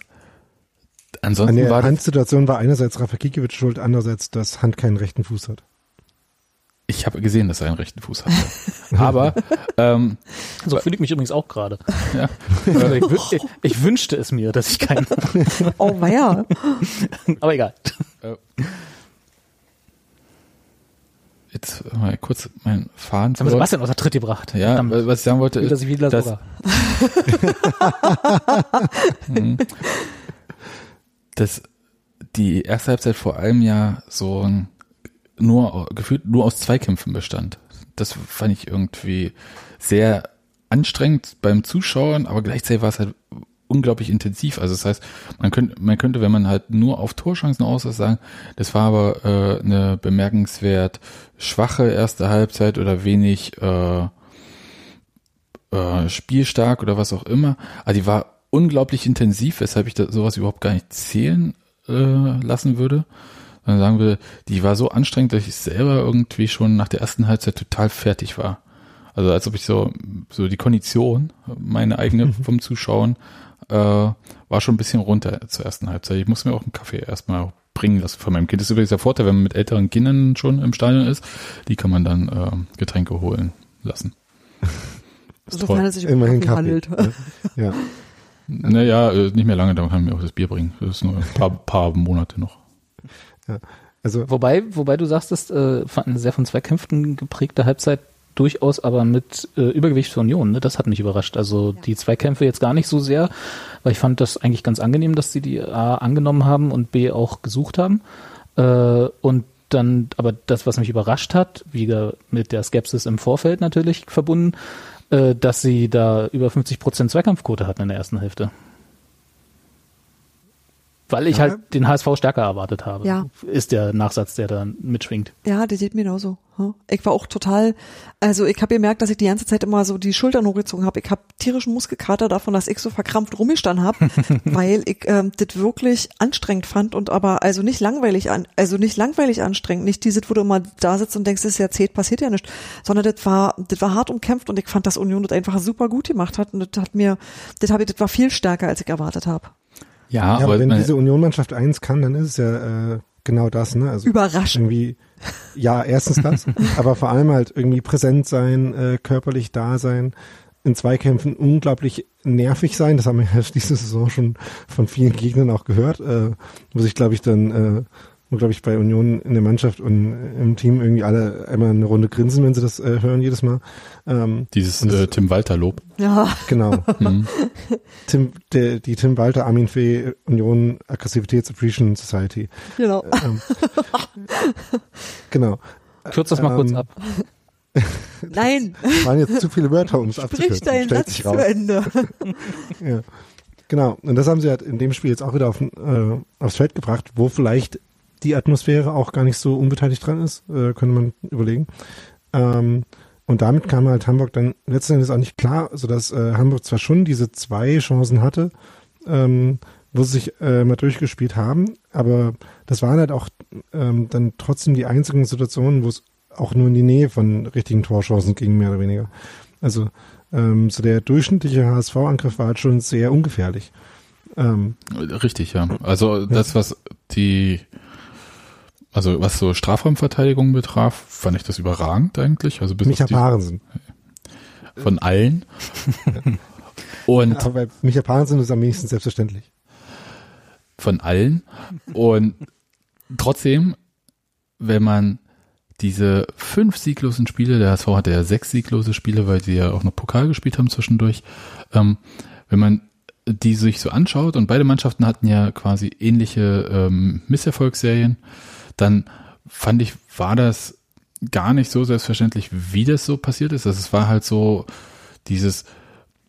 An ansonsten der war Handsituation war einerseits Rafa Kikiewicz schuld, andererseits, dass Hand keinen rechten Fuß hat. Ich habe gesehen, dass er einen rechten Fuß hatte. Aber ähm, So fühle ich mich übrigens auch gerade. ja, Also ich, ich, ich wünschte es mir, dass ich keinen. Oh, weia. Aber egal. jetzt mal kurz meinen Faden haben wir Sebastian aus der Tritt gebracht. Ja, Verdammt. was ich sagen wollte, Will, dass ist, ich wieder dass, dass die erste Halbzeit vor allem ja so ein, nur gefühlt nur aus Zweikämpfen bestand. Das fand ich irgendwie sehr anstrengend beim Zuschauen, aber gleichzeitig war es halt unglaublich intensiv. Also das heißt, man könnte, man könnte, wenn man halt nur auf Torchancen aus sagen, das war aber äh, eine bemerkenswert schwache erste Halbzeit oder wenig äh, äh, spielstark oder was auch immer. Aber die war unglaublich intensiv, weshalb ich da sowas überhaupt gar nicht zählen äh, lassen würde. Dann sagen wir, die war so anstrengend, dass ich selber irgendwie schon nach der ersten Halbzeit total fertig war. Also als ob ich so, so die Kondition, meine eigene vom Zuschauen, äh, war schon ein bisschen runter zur ersten Halbzeit. Ich muss mir auch einen Kaffee erstmal bringen lassen von meinem Kind. Das ist übrigens der Vorteil, wenn man mit älteren Kindern schon im Stadion ist, die kann man dann äh, Getränke holen lassen. Das ist Sofern es sich um Immerhin Kaffee Kaffee. handelt. ne? Ja. Naja, äh, nicht mehr lange, dann kann ich mir auch das Bier bringen. Das ist nur ein paar, paar Monate noch. Also Wobei, wobei du sagtest, äh, fand eine sehr von Zweikämpfen geprägte Halbzeit durchaus aber mit äh, Übergewicht für Union. Ne? Das hat mich überrascht. Also die Zweikämpfe jetzt gar nicht so sehr, weil ich fand das eigentlich ganz angenehm, dass sie die A angenommen haben und B auch gesucht haben. Äh, und dann, aber das, was mich überrascht hat, wieder mit der Skepsis im Vorfeld natürlich verbunden, äh, dass sie da über 50 Prozent Zweikampfquote hatten in der ersten Hälfte. Weil ich Ja. halt den HSV stärker erwartet habe. Ja. Ist der Nachsatz, der da mitschwingt. Ja, das sieht mir genauso. hm. Ich war auch total, also ich habe gemerkt, dass ich die ganze Zeit immer so die Schultern hochgezogen habe. Ich habe tierischen Muskelkater davon, dass ich so verkrampft rumgestanden habe, weil ich ähm, das wirklich anstrengend fand und aber also nicht langweilig an, also nicht langweilig anstrengend, nicht dieses, wo du immer da sitzt und denkst, es ist ja zäh, passiert ja nichts, sondern das war, das war hart umkämpft und ich fand, dass Union das einfach super gut gemacht hat und das hat mir, das habe ich, das war viel stärker, als ich erwartet habe. Ja, Ja, aber wenn diese Union-Mannschaft eins kann, dann ist es ja äh, genau das, ne? Also Überraschend. irgendwie, ja, erstens das, aber vor allem halt irgendwie präsent sein, äh, körperlich da sein, in Zweikämpfen unglaublich nervig sein. Das haben wir ja diese Saison schon von vielen Gegnern auch gehört, äh, wo sich, glaube ich, dann, äh, wo, glaube ich, bei Union in der Mannschaft und im Team irgendwie alle einmal eine Runde grinsen, wenn sie das äh, hören jedes Mal. Ähm, dieses das- äh, Tim Walter Lob. Ja, genau. Mhm. Tim, der, die Tim Walter Armin Fee Union Aggressivitäts Appreciation Society. genau. Ähm, genau. Kürz das mal kurz Ähm, ab. Nein, Waren jetzt zu viele Wörter, um es sprich abzukürzen. deinen Stellt Satz zu. Ende. Ja. Genau. Und das haben sie halt in dem Spiel jetzt auch wieder auf, äh, aufs Feld gebracht, wo vielleicht die Atmosphäre auch gar nicht so unbeteiligt dran ist, äh, könnte man überlegen. Ähm, und damit kam halt Hamburg dann letzten Endes auch nicht klar, sodass äh, Hamburg zwar schon diese zwei Chancen hatte, ähm, wo sie sich äh, mal durchgespielt haben, aber das waren halt auch ähm, dann trotzdem die einzigen Situationen, wo es auch nur in die Nähe von richtigen Torchancen ging, mehr oder weniger. Also ähm, so der durchschnittliche HSV-Angriff war halt schon sehr ungefährlich. Ähm, Richtig, ja. Also das, was die, also was so Strafraumverteidigung betraf, fand ich das überragend eigentlich. Also bis Micha Parensen. von allen. Und Aber bei Micha Parensen ist am wenigsten selbstverständlich. von allen. Und trotzdem, wenn man diese fünf sieglosen Spiele, der HSV hatte ja sechs sieglose Spiele, weil sie ja auch noch Pokal gespielt haben zwischendurch, ähm, wenn man die sich so anschaut und beide Mannschaften hatten ja quasi ähnliche ähm, Misserfolgsserien, dann fand ich, war das gar nicht so selbstverständlich, wie das so passiert ist. Also es war halt so dieses,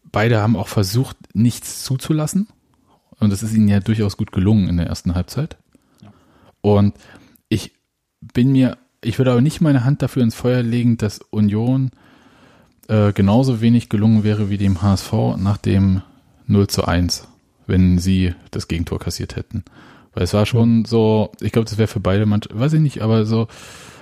beide haben auch versucht, nichts zuzulassen. Und das ist ihnen ja durchaus gut gelungen in der ersten Halbzeit. Und ich bin mir, ich würde aber nicht meine Hand dafür ins Feuer legen, dass Union äh, genauso wenig gelungen wäre wie dem HSV nach dem 0 zu 1, wenn sie das Gegentor kassiert hätten. Weil es war schon so, ich glaube, das wäre für beide Mannschaften, weiß ich nicht, aber so,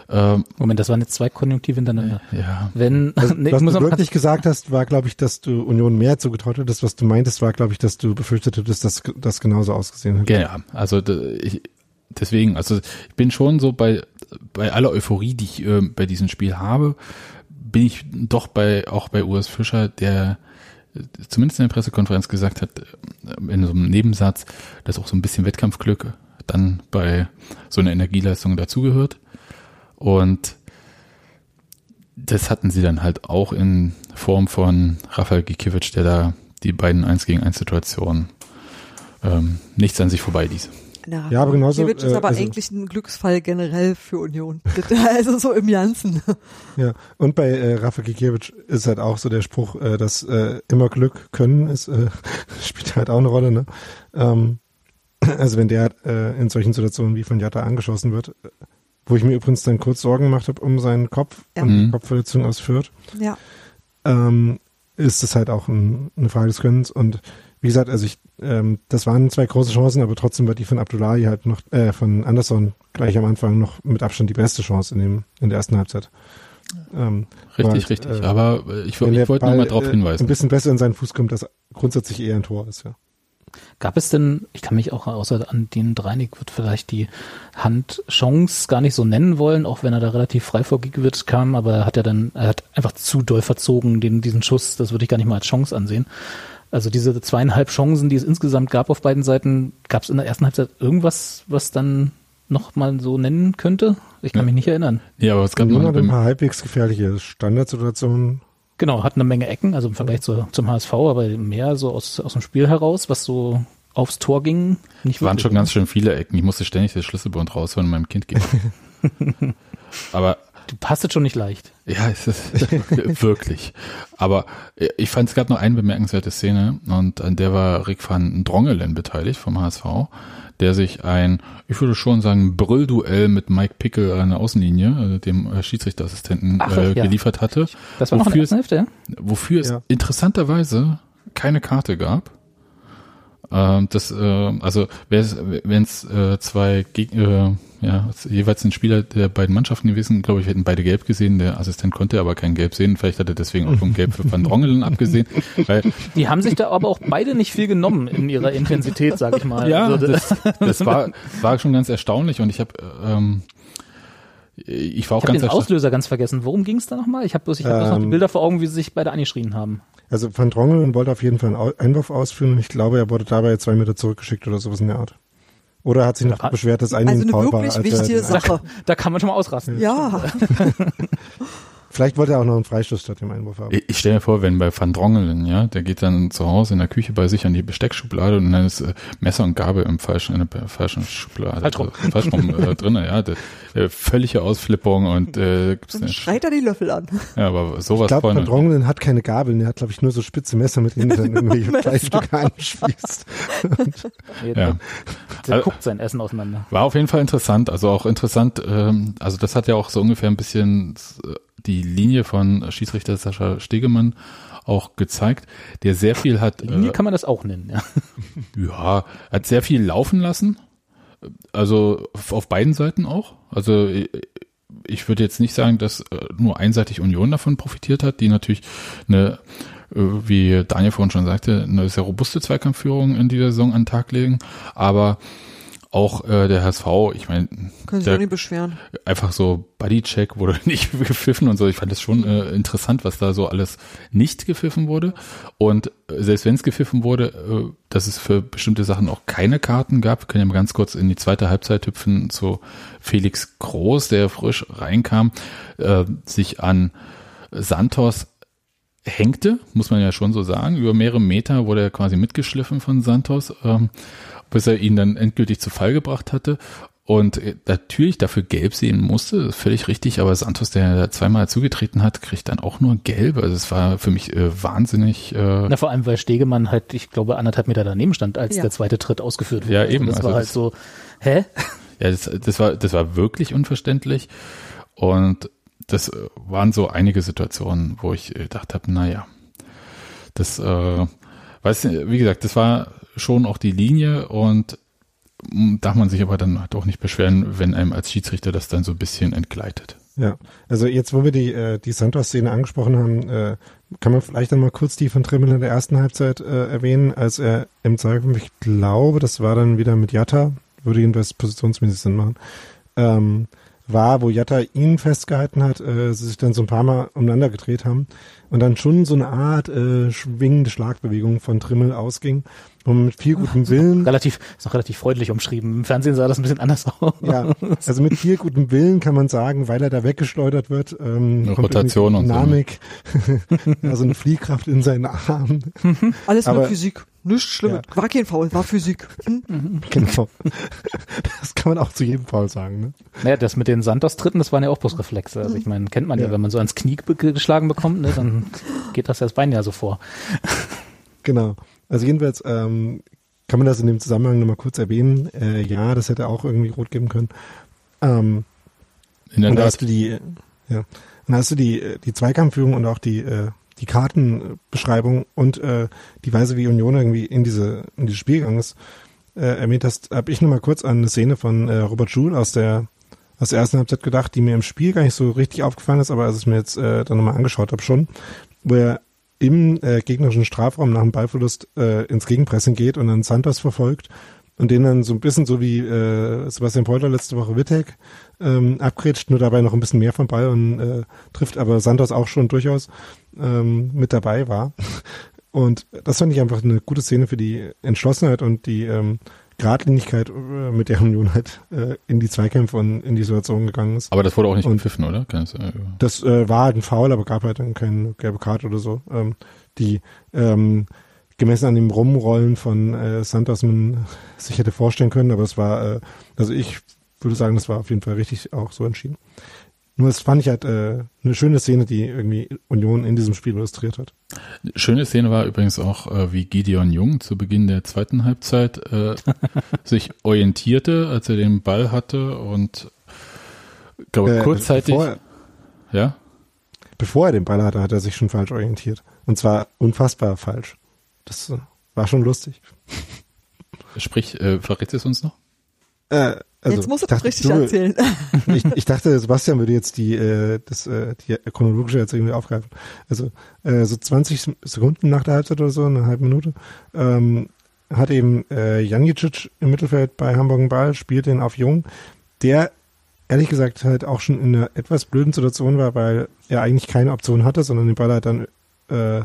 ähm, Moment, das waren jetzt zwei Konjunktive hintereinander. ja, Wenn, Was, nee, was du noch wirklich gesagt hast, war, glaube ich, dass du Union mehr zugetraut hättest. Was du meintest, war, glaube ich, dass du befürchtet hättest, dass das genauso ausgesehen hätte. Ja, also ich, deswegen, also ich bin schon so bei bei aller Euphorie, die ich äh, bei diesem Spiel habe, bin ich doch bei auch bei Urs Fischer, der äh, zumindest in der Pressekonferenz gesagt hat, äh, in so einem Nebensatz, dass auch so ein bisschen Wettkampfglück dann bei so einer Energieleistung dazugehört. Und das hatten sie dann halt auch in Form von Rafael Gikiewicz, der da die beiden 1 gegen 1 Situationen ähm, nichts an sich vorbei ließ. Na, Ja, aber genauso, Kiewicz ist äh, aber also- eigentlich ein Glücksfall generell für Union. also so im Ganzen. Ja, und bei äh, Rafa Gikiewicz ist halt auch so der Spruch, äh, dass äh, immer Glück können ist, äh, spielt halt auch eine Rolle, ne? Ähm, also wenn der äh, in solchen Situationen wie von Jatta angeschossen wird, äh, wo ich mir übrigens dann kurz Sorgen gemacht habe um seinen Kopf Ja. und die Mhm. Kopfverletzung aus Fürth, Ja. ähm, ist das halt auch ein, eine Frage des Könnens. Und wie gesagt, also ich, ähm, das waren zwei große Chancen, aber trotzdem war die von Abdullahi halt noch, äh, von Anderson gleich am Anfang noch mit Abstand die beste Chance in dem, in der ersten Halbzeit. Ähm, Richtig, weil, richtig. äh, Aber ich, ich wollte nur mal darauf äh, hinweisen. Ein bisschen besser in seinen Fuß kommt, dass grundsätzlich eher ein Tor ist, ja. Gab es denn, ich kann mich auch außer an den Dreinig wird vielleicht die Handchance gar nicht so nennen wollen, auch wenn er da relativ frei vor Gigovic kam, aber er hat ja dann, er hat einfach zu doll verzogen, den, diesen Schuss, das würde ich gar nicht mal als Chance ansehen. Also diese zweieinhalb Chancen, die es insgesamt gab auf beiden Seiten, gab es in der ersten Halbzeit irgendwas, was dann noch mal so nennen könnte? Ich kann Ja. mich nicht erinnern. Ja, aber es gab hat ein paar halbwegs gefährliche Standardsituationen. Genau, hat eine Menge Ecken, also im Vergleich zu, zum HSV, aber mehr so aus, aus dem Spiel heraus, was so aufs Tor ging. Nicht waren schon ganz schön viele Ecken. Ich musste ständig das Schlüsselbund rausholen und meinem Kind geben. aber Du passt schon nicht leicht. ja, es ist wirklich. Aber äh, ich fand, es gab noch eine bemerkenswerte Szene und an der war Rick van Drongelen beteiligt vom HSV, der sich ein, ich würde schon sagen, Brüllduell mit Mike Pickel an der Außenlinie, also dem äh, Schiedsrichterassistenten, Ach, äh, ja. geliefert hatte. Das war noch in der Wofür ersten Hälfte, ja? wofür es Ja. interessanterweise keine Karte gab. Ähm, das, äh, also wenn es äh, zwei Geg äh, ja, jeweils ein Spieler der beiden Mannschaften gewesen, glaube ich, hätten beide gelb gesehen. Der Assistent konnte aber kein Gelb sehen. Vielleicht hat er deswegen auch vom Gelb für Van Drongelen abgesehen. Weil, Die haben sich da aber auch beide nicht viel genommen in ihrer Intensität, sag ich mal. ja, Also, das, das war, war schon ganz erstaunlich und ich habe ähm, ich war auch ich habe ganz den. Auslöser ganz vergessen. Worum ging es da nochmal? Ich habe bloß, ich hab bloß noch die Ähm, Bilder vor Augen, wie sie sich beide angeschrien haben. Also Van Drongelen wollte auf jeden Fall einen Einwurf ausführen und ich glaube, er wurde dabei zwei Meter zurückgeschickt oder sowas in der Art. Oder er hat sich noch beschwert, dass eigentlich Also ein eine war. wirklich er wichtige Sache. Da kann man schon mal ausrasten. Ja. Vielleicht wollte er auch noch einen Freistoß statt dem Einwurf haben. Ich, ich stelle mir vor, wenn bei Van Drongelen, ja, der geht dann zu Hause in der Küche bei sich an die Besteckschublade und dann ist äh, Messer und Gabel im falschen, in der falschen Schublade. Falsch rum. Also, falsch rum äh, drin, ja. Der, äh, völlige Ausflippung und äh, gibt's Dann schreit er die Löffel an. ja, aber Ich sowas glaube, Van. Drongelen hat keine Gabeln, er hat, glaube ich, nur so spitze Messer, mit denen er dann irgendwelche Fleischstücke anspießt. Ja. Der Also- guckt sein Essen auseinander. War auf jeden Fall interessant, also auch interessant, ähm, also das hat ja auch so ungefähr ein bisschen äh, die Linie von Schiedsrichter Sascha Stegemann auch gezeigt, der sehr viel hat. Linie äh, kann man das auch nennen, ja. Ja, hat sehr viel laufen lassen. Also auf beiden Seiten auch. Also ich- ich würde jetzt nicht sagen, dass äh, nur einseitig Union davon profitiert hat, die natürlich eine, äh, wie Daniel vorhin schon sagte, eine sehr robuste Zweikampfführung in dieser Saison an den Tag legen. Aber auch äh, der HSV, ich meine, Können sich Der- auch nicht beschweren. einfach so Bodycheck wurde nicht gepfiffen und so. Ich fand das schon äh, interessant, was da so alles nicht gepfiffen wurde. Und äh, selbst wenn es gepfiffen wurde, äh, dass es für bestimmte Sachen auch keine Karten gab. Wir können ja mal ganz kurz in die zweite Halbzeit hüpfen zu Felix Groß, der frisch reinkam, äh, sich an Santos hängte, muss man ja schon so sagen. Über mehrere Meter wurde er quasi mitgeschliffen von Santos, ähm, bis er ihn dann endgültig zu Fall gebracht hatte. und äh, natürlich dafür gelb sehen musste, völlig richtig, aber Santos, der da zweimal zugetreten hat, kriegt dann auch nur gelb. Also es war für mich äh, wahnsinnig. Äh Na, vor allem, weil Stegemann halt, ich glaube, anderthalb Meter daneben stand, als Ja. der zweite Tritt ausgeführt wurde. Ja, eben. Das Also war halt das- so, hä? Ja, das, das war das war wirklich unverständlich und das äh, waren so einige Situationen, wo ich äh, gedacht habe, naja, das, äh, weiß nicht, wie gesagt, das war schon auch die Linie und mm, darf man sich aber dann doch nicht beschweren, wenn einem als Schiedsrichter das dann so ein bisschen entgleitet. Ja, also jetzt, wo wir die, äh, die Santos-Szene angesprochen haben, äh, kann man vielleicht dann mal kurz die von Trimmel in der ersten Halbzeit äh, erwähnen, als er im Zweikampf, ich glaube, das war dann wieder mit Jatta, würde jedenfalls positionsmäßig Sinn machen, ähm, war, wo Jatta ihn festgehalten hat, äh, sie sich dann so ein paar Mal umeinander gedreht haben und dann schon so eine Art äh, schwingende Schlagbewegung von Trimmel ausging, man mit viel gutem Willen Relativ, ist noch relativ freundlich umschrieben. Im Fernsehen sah das ein bisschen anders aus. Ja, also mit viel gutem Willen kann man sagen, weil er da weggeschleudert wird. Ähm, Rotation und so, ne? Dynamik, also eine Fliehkraft in seinen Armen. Alles Aber- nur Physik. Nichts Schlimmes. Ja. War kein Foul, war Physik. Hm? Genau. Das kann man auch zu jedem Foul sagen. Ne? Naja, das mit den Santos-Tritten, das waren ja auch bloß Reflexe. Also ich meine, kennt man ja, Ja. wenn man so ans Knie geschlagen bekommt, ne, dann geht das das Bein ja so vor. Genau. Also jedenfalls ähm, kann man das in dem Zusammenhang nochmal kurz erwähnen. Äh, ja, das hätte auch irgendwie rot geben können. Ähm, In der und da hast du die, ja, und da hast du die, äh, die Zweikampfführung und auch die, äh, die Kartenbeschreibung und äh, die Weise, wie Union irgendwie in diese, in dieses Spiel gegangen ist, äh, erwähnt hast, habe ich nochmal kurz an eine Szene von äh, Robert Schul aus der aus der ersten Halbzeit gedacht, die mir im Spiel gar nicht so richtig aufgefallen ist, aber als ich es mir jetzt äh, dann nochmal angeschaut habe schon, wo er im äh, gegnerischen Strafraum nach dem Ballverlust äh, ins Gegenpressing geht und dann Santos verfolgt und den dann so ein bisschen so wie äh, Sebastian Polter letzte Woche Wittek ähm, abgrätscht, nur dabei noch ein bisschen mehr vom Ball und äh, trifft aber Santos auch schon durchaus ähm, mit dabei war. Und das fand ich einfach eine gute Szene für die Entschlossenheit und die ähm, Gradlinigkeit, äh, mit der Union halt äh, in die Zweikämpfe und in die Situation gegangen ist. Aber das wurde auch nicht Und- gepfiffen, oder? Kann es, äh, Das äh, war halt ein Foul, aber gab halt dann keine gelbe Karte oder so. Ähm, die ähm, gemessen an dem Rumrollen von äh, Santos man sich hätte vorstellen können, aber es war, äh, also ich würde sagen, das war auf jeden Fall richtig auch so entschieden. Nur das fand ich halt äh, eine schöne Szene, die irgendwie Union in diesem Spiel illustriert hat. Schöne Szene war übrigens auch, äh, wie Gideon Jung zu Beginn der zweiten Halbzeit äh, sich orientierte, als er den Ball hatte und glaube Äh, kurzzeitig, Bevor, ja, bevor er den Ball hatte, hat er sich schon falsch orientiert. Und zwar unfassbar falsch. Das äh, war schon lustig. sprich, äh, verrät es uns noch? Äh, also, Jetzt musst du ich das richtig du- erzählen. ich, ich dachte, Sebastian würde jetzt die, äh, das, äh, die chronologische jetzt irgendwie aufgreifen. Also äh, so 20 Sekunden nach der Halbzeit oder so, eine halbe Minute, ähm, hat eben äh, Janicic im Mittelfeld bei Hamburg einen Ball, spielt den auf Jung, der ehrlich gesagt halt auch schon in einer etwas blöden Situation war, weil er eigentlich keine Option hatte, sondern den Ball halt dann äh,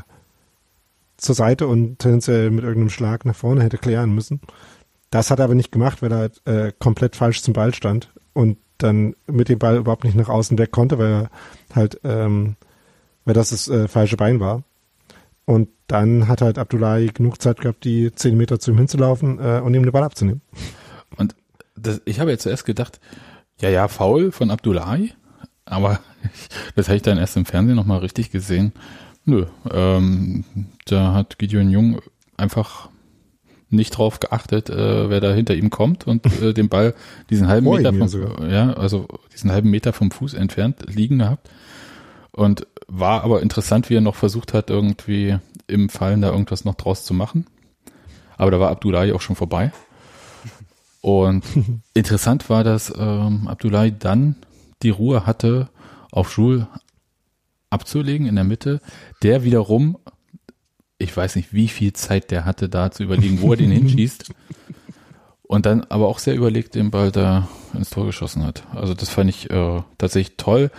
zur Seite und tendenziell mit irgendeinem Schlag nach vorne hätte klären müssen. Das hat er aber nicht gemacht, weil er halt, äh, komplett falsch zum Ball stand und dann mit dem Ball überhaupt nicht nach außen weg konnte, weil er halt, ähm, weil das das äh, falsche Bein war. Und dann hat halt Abdullahi genug Zeit gehabt, die zehn Meter zu ihm hinzulaufen äh, und ihm den Ball abzunehmen. Und das, ich habe jetzt zuerst gedacht, ja, ja, faul von Abdullahi, aber das habe ich dann erst im Fernsehen nochmal richtig gesehen. Nö, ähm, da hat Gideon Jung einfach nicht drauf geachtet, äh, wer da hinter ihm kommt und äh, den Ball diesen halben Vor Meter vom, ja, also diesen halben Meter vom Fuß entfernt liegen gehabt. Und war aber interessant, wie er noch versucht hat, irgendwie im Fallen da irgendwas noch draus zu machen. Aber da war Abdullahi auch schon vorbei. Und interessant war, dass ähm, Abdullahi dann die Ruhe hatte, auf Schul abzulegen in der Mitte, der wiederum, ich weiß nicht, wie viel Zeit der hatte, da zu überlegen, wo er den hinschießt. Und dann aber auch sehr überlegt den Ball da ins Tor geschossen hat. Also das fand ich äh, tatsächlich toll.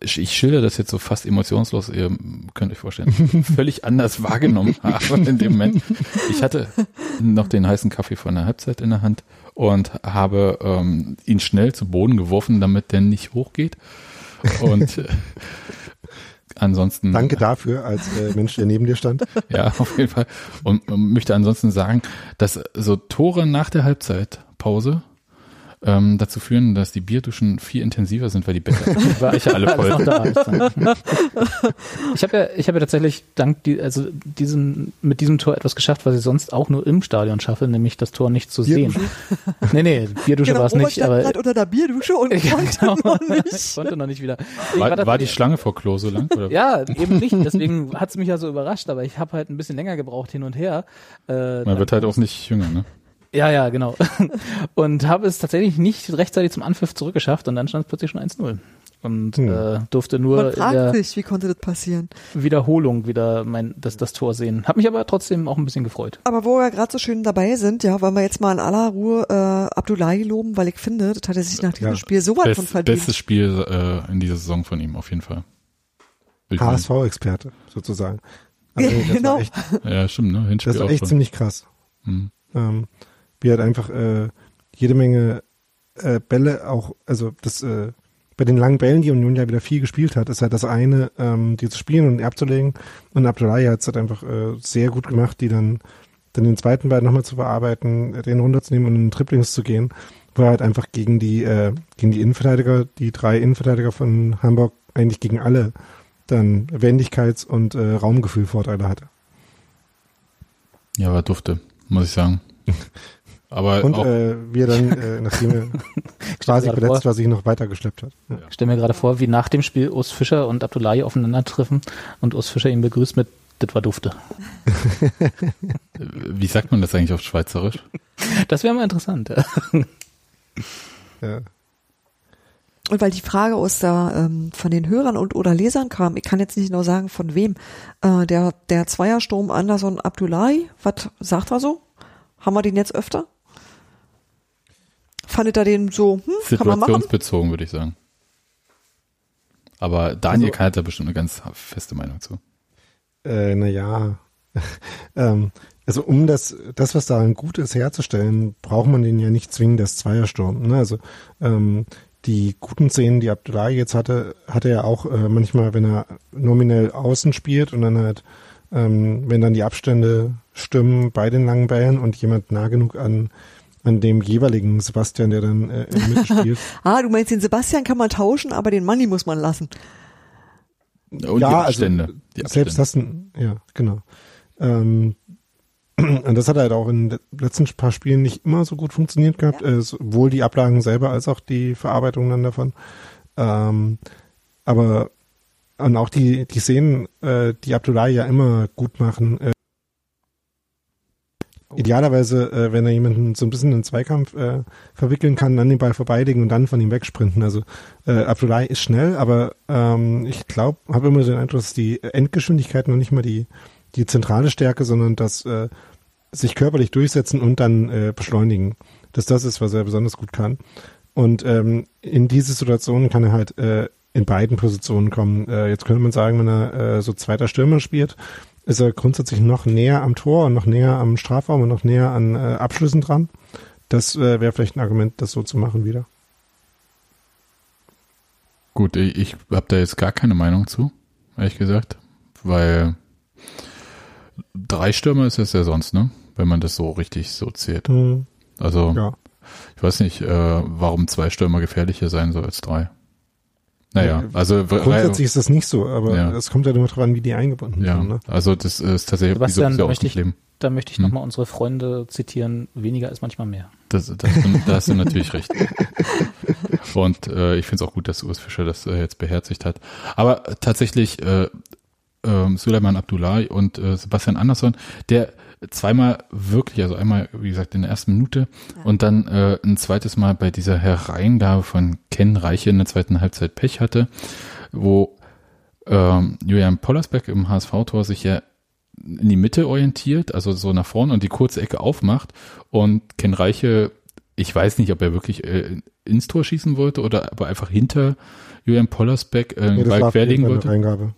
Ich, schilder das jetzt so fast emotionslos, ihr könnt euch vorstellen, völlig anders wahrgenommen habe in dem Moment. Ich hatte noch den heißen Kaffee von der Halbzeit in der Hand und habe ähm, ihn schnell zu Boden geworfen, damit der nicht hochgeht. Und äh, ansonsten. Danke dafür als äh, Mensch, der neben dir stand. Ja, auf jeden Fall. Und möchte ansonsten sagen, dass so Tore nach der Halbzeitpause ähm, dazu führen, dass die Bierduschen viel intensiver sind, weil die Bäche war ich ja alle voll. ich habe ja, ich habe ja tatsächlich dank die, also diesem, mit diesem Tor etwas geschafft, was ich sonst auch nur im Stadion schaffe, nämlich das Tor nicht zu sehen. Nee, nee, Bierdusche Genau, war es nicht, stand aber gerade unter der Bierdusche und Ja, konnte genau. noch ich nicht. konnte noch nicht wieder. Ich War, war die Schlange vor Klo so lang? Oder? Ja, eben nicht. Deswegen hat's mich ja so überrascht, aber ich habe halt ein bisschen länger gebraucht hin und her. Äh, Man wird halt auch nicht jünger, ne? Ja, ja, genau. Und habe es tatsächlich nicht rechtzeitig zum Anpfiff zurückgeschafft und dann stand es plötzlich schon 1-0. Und Hm. äh, durfte nur Man in fragt der sich, wie konnte das passieren? Wiederholung wieder mein, das, das Tor sehen. Hab mich aber trotzdem auch ein bisschen gefreut. Aber wo wir gerade so schön dabei sind, ja, wollen wir jetzt mal in aller Ruhe äh, Abdullahi loben, weil ich finde, das hat er sich nach diesem Ja. Spiel so weit von verdient. bestes Spiel äh, in dieser Saison von ihm, auf jeden Fall. HSV-Experte sozusagen. Also, das Genau. Echt. Ja, stimmt, ne? Hinspiel das war auch echt ziemlich krass. Hm. Ähm, wie halt einfach äh, jede Menge äh, Bälle auch, also das äh, bei den langen Bällen, die Union ja wieder viel gespielt hat, ist halt das eine, ähm, die zu spielen und abzulegen. Und Abdullahi hat es halt einfach äh, sehr gut gemacht, die dann, dann den zweiten Ball nochmal zu bearbeiten, den runterzunehmen und in den Triplings zu gehen, wo er halt einfach gegen die, äh, gegen die Innenverteidiger, die drei Innenverteidiger von Hamburg, eigentlich gegen alle dann Wendigkeits- und äh, Raumgefühl-Vorteile hatte. Ja, war dufte, muss ich sagen. Aber Und auch, äh, wie er dann, äh, nachdem er quasi verletzt war, sich noch weitergeschleppt hat. Ja. Ich stelle mir gerade vor, wie nach dem Spiel Urs Fischer und Abdullahi aufeinandertreffen und Urs Fischer ihn begrüßt mit das war dufte. wie sagt man das eigentlich auf Schweizerisch? Das wäre mal interessant. Ja. Ja. Und weil die Frage aus der, ähm, von den Hörern und oder Lesern kam, ich kann jetzt nicht genau sagen, von wem, äh, der, der Zweiersturm Anderson Abdullahi, was sagt er so? Haben wir den jetzt öfter? Fandet er den so, hm? Situationsbezogen, würde ich sagen. Aber Daniel hat da bestimmt eine ganz feste Meinung zu. Äh, naja. ähm, also um das, das, was daran gut ist, herzustellen, braucht man den ja nicht zwingend als Zweiersturm. Ne? Also ähm, die guten Szenen, die Abdullahi jetzt hatte, hatte er auch äh, manchmal, wenn er nominell außen spielt und dann halt, ähm, wenn dann die Abstände stimmen bei den langen Bällen und jemand nah genug an an dem jeweiligen Sebastian, der dann äh, in der Mitte spielt. Ah, du meinst, den Sebastian kann man tauschen, aber den Money muss man lassen. Und ja, die Abstände. Also, die selbst Abstände. das, ja, genau. Ähm, und das hat halt auch in den letzten paar Spielen nicht immer so gut funktioniert gehabt, äh, sowohl die Ablagen selber als auch die Verarbeitung dann davon. Ähm, aber und auch die die Szenen, äh, die Abdullahi ja immer gut machen. Äh, idealerweise, äh, wenn er jemanden so ein bisschen in den Zweikampf äh, verwickeln kann, dann den Ball vorbeilegen und dann von ihm wegsprinten. Also äh, Abdullahi ist schnell, aber ähm, ich glaube, habe immer den Eindruck, dass die Endgeschwindigkeit noch nicht mal die die zentrale Stärke, sondern das äh, sich körperlich durchsetzen und dann äh, beschleunigen. Dass das ist, was er besonders gut kann. Und ähm, in diese Situation kann er halt äh, in beiden Positionen kommen. Äh, jetzt könnte man sagen, wenn er äh, so zweiter Stürmer spielt, ist er grundsätzlich noch näher am Tor und noch näher am Strafraum und noch näher an äh, Abschlüssen dran. Das äh, wäre vielleicht ein Argument, das so zu machen wieder. Gut, ich, ich habe da jetzt gar keine Meinung zu, ehrlich gesagt, weil drei Stürmer ist es ja sonst, ne? Wenn man das so richtig so zählt. Hm, Also ja. ich weiß nicht, äh, warum zwei Stürmer gefährlicher sein soll als drei. Naja, Ja, also Grundsätzlich ist das nicht so, aber Ja. es kommt ja immer drauf an, wie die eingebunden ja, sind. Ne? also das ist tatsächlich Sebastian, aus möchte ich- Leben. Da möchte ich Hm. nochmal unsere Freunde zitieren, weniger ist manchmal mehr. Das, das, da hast du natürlich recht. Und äh, ich finde es auch gut, dass Urs Fischer das äh, jetzt beherzigt hat. Aber tatsächlich äh, äh, Suleiman Abdullahi und äh, Sebastian Andersson, der zweimal wirklich, also einmal, wie gesagt, in der ersten Minute und dann äh, ein zweites Mal bei dieser Hereingabe von Ken Reiche in der zweiten Halbzeit Pech hatte, wo ähm, Julian Pollersbeck im HSV-Tor sich ja in die Mitte orientiert, also so nach vorne und die kurze Ecke aufmacht und Ken Reiche, ich weiß nicht, ob er wirklich äh, ins Tor schießen wollte oder aber einfach hinter Julian Pollersbeck äh, Nee, querlegen wollte. Reingabe.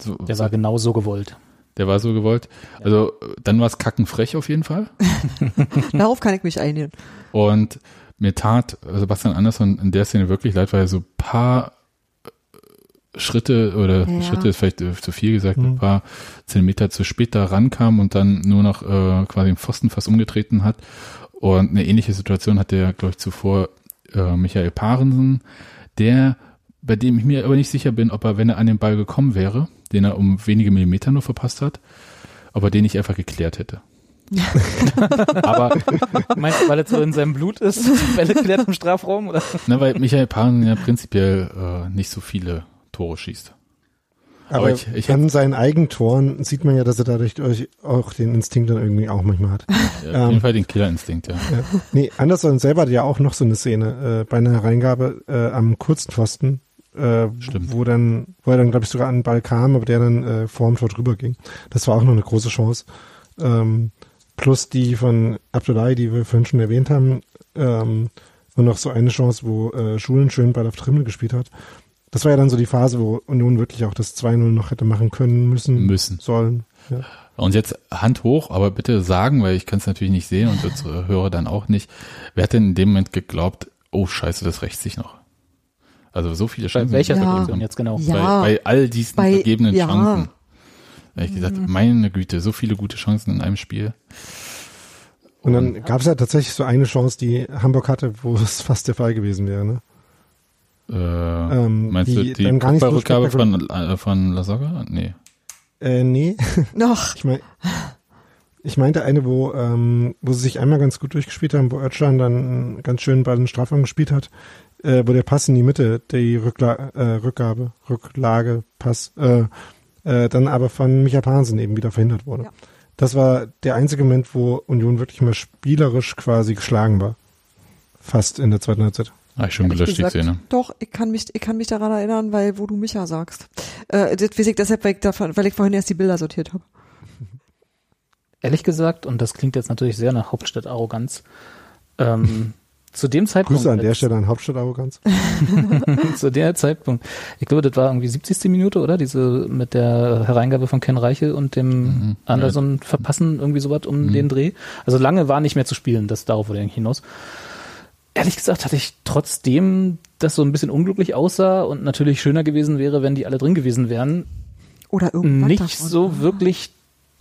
So, Der so, war genau so gewollt. Der war so gewollt. Also äh, dann war es kackenfrech auf jeden Fall. Darauf kann ich mich einigen. Und mir tat Sebastian Andersson in der Szene wirklich leid, weil er so ein paar Schritte oder Ja. Schritte ist vielleicht äh, zu viel gesagt, Mhm. ein paar Zentimeter zu spät da rankam und dann nur noch äh, quasi den Pfosten fast umgetreten hat. Und eine ähnliche Situation hat er, glaube ich, zuvor äh, Michael Parensen, der, bei dem ich mir aber nicht sicher bin, ob er, wenn er an den Ball gekommen wäre, den er um wenige Millimeter nur verpasst hat, ob er den nicht einfach geklärt hätte. Aber meinst du, weil er so in seinem Blut ist, Bälle klärt im Strafraum? Oder? Ne, weil Michael Parensen ja prinzipiell äh, nicht so viele Tore schießt. Aber, Aber ich- ich an seinen Eigentoren sieht man ja, dass er dadurch auch den Instinkt dann irgendwie auch manchmal hat. Ja, auf jeden Fall den Killerinstinkt, ja. Ja. Nee, Anderson selber hatte ja auch noch so eine Szene äh, bei einer Hereingabe äh, am kurzen Pfosten, äh, wo dann, wo er dann, glaube ich, sogar an den Ball kam, aber der dann äh, vorm Tor drüber ging. Das war auch noch eine große Chance. Ähm, plus die von Abdullahi, die wir vorhin schon erwähnt haben, ähm, und noch so eine Chance, wo äh, Schulen schön Ball auf Trimmel gespielt hat. Das war ja dann so die Phase, wo Union wirklich auch das 2-0 noch hätte machen können, müssen, Müssen. sollen. Ja. Und jetzt Hand hoch, aber bitte sagen, weil ich kann es natürlich nicht sehen und unsere Hörer dann auch nicht. Wer hat denn in dem Moment geglaubt, oh scheiße, das rächt sich noch? Also so viele Bei Chancen. welcher Ja. Situation jetzt genau? Ja. Bei, bei all diesen Bei- vergebenen ja. Chancen. Da ich gesagt, meine Güte, so viele gute Chancen in einem Spiel. Und dann gab es ja tatsächlich so eine Chance, die Hamburg hatte, wo es fast der Fall gewesen wäre. Ne? Äh, Ähm, meinst die du die nicht so Rückgabe von, äh, von Lasogga? Nee. Äh, nee, Noch. ich mein, ich meinte eine, wo, ähm, wo sie sich einmal ganz gut durchgespielt haben, wo Özcan dann ganz schön in den Strafraum gespielt hat, äh, wo der Pass in die Mitte, die Rückla äh, Rückgabe, Rücklage, Pass, äh, äh, dann aber von Micha Pansen eben wieder verhindert wurde. Ja. Das war der einzige Moment, wo Union wirklich mal spielerisch quasi geschlagen war. Fast in der zweiten Halbzeit. Habe ich schon Ehrlich gelöscht, die gesagt, Szene. Doch, ich kann mich, ich kann mich daran erinnern, weil wo du Micha sagst. Äh, das weiß ich deshalb, weil ich, davon, weil ich vorhin erst die Bilder sortiert habe. Ehrlich gesagt, und das klingt jetzt natürlich sehr nach Hauptstadt-Arroganz, ähm, zu dem Zeitpunkt, Grüße an der Stelle an Hauptstadtarroganz. zu der Zeitpunkt, ich glaube, das war irgendwie 70. Minute, oder? Diese mit der Hereingabe von Ken Reiche und dem Mhm. Anderson verpassen, irgendwie sowas um Mhm. den Dreh. Also lange war nicht mehr zu spielen, das darauf wurde eigentlich hinaus. Ehrlich gesagt hatte ich trotzdem, das so ein bisschen unglücklich aussah und natürlich schöner gewesen wäre, wenn die alle drin gewesen wären, Oder irgendwas nicht davon. so wirklich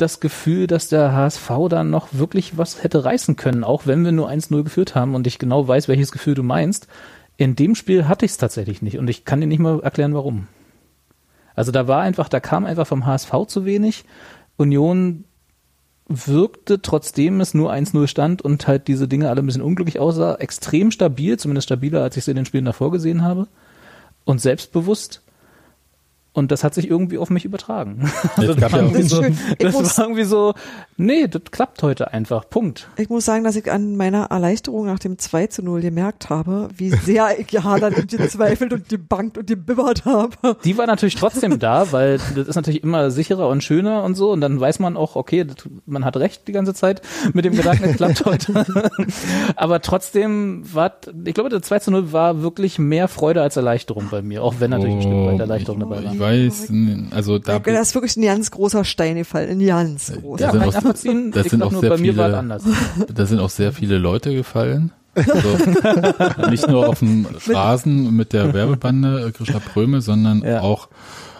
das Gefühl, dass der HSV da noch wirklich was hätte reißen können, auch wenn wir nur 1-0 geführt haben und ich genau weiß, welches Gefühl du meinst. In dem Spiel hatte ich es tatsächlich nicht und ich kann dir nicht mal erklären, warum. Also da war einfach, da kam einfach vom HSV zu wenig. Union wirkte, trotzdem es nur 1-0 stand und halt diese Dinge alle ein bisschen unglücklich aussah, extrem stabil, zumindest stabiler, als ich es in den Spielen davor gesehen habe. Und selbstbewusst. Und das hat sich irgendwie auf mich übertragen. Auch Das ist so, schön. Ich das muss- war irgendwie so, nee, das klappt heute einfach. Punkt. Ich muss sagen, dass ich an meiner Erleichterung nach dem 2 zu 0 gemerkt habe, wie sehr ich gehadert und gezweifelt und gebankt und gebibbert habe. Die war natürlich trotzdem da, weil das ist natürlich immer sicherer und schöner und so. Und dann weiß man auch, okay, das, man hat recht die ganze Zeit mit dem Gedanken, es klappt heute. Aber trotzdem war, ich glaube, der 2 zu 0 war wirklich mehr Freude als Erleichterung bei mir, auch wenn natürlich ein Stück weit Erleichterung dabei war. Ich weiß, also da, Da ist wirklich ein ganz großer Stein gefallen, ein ganz großer. Ja, sind kann auch- das ich sind auch sehr viele- da sind auch sehr viele Leute gefallen. Also, nicht nur auf dem Rasen mit der Werbebande äh, Grisha Pröme, sondern Ja. auch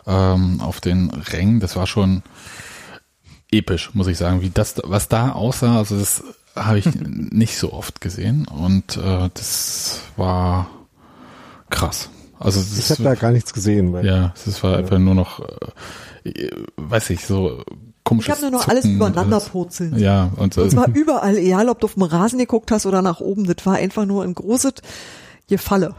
ähm, auf den Rängen. Das war schon episch, muss ich sagen. Wie das, was da aussah, also das habe ich nicht so oft gesehen und äh, das war krass. Also das Ich habe da gar nichts gesehen. Weil ja, es war einfach nur noch, äh, weiß ich, so komisches Ich habe nur noch alles Zucken, übereinander alles- purzeln. Ja, und so. Und zwar überall, egal ob du auf dem Rasen geguckt hast oder nach oben, das war einfach nur ein großes Gefalle.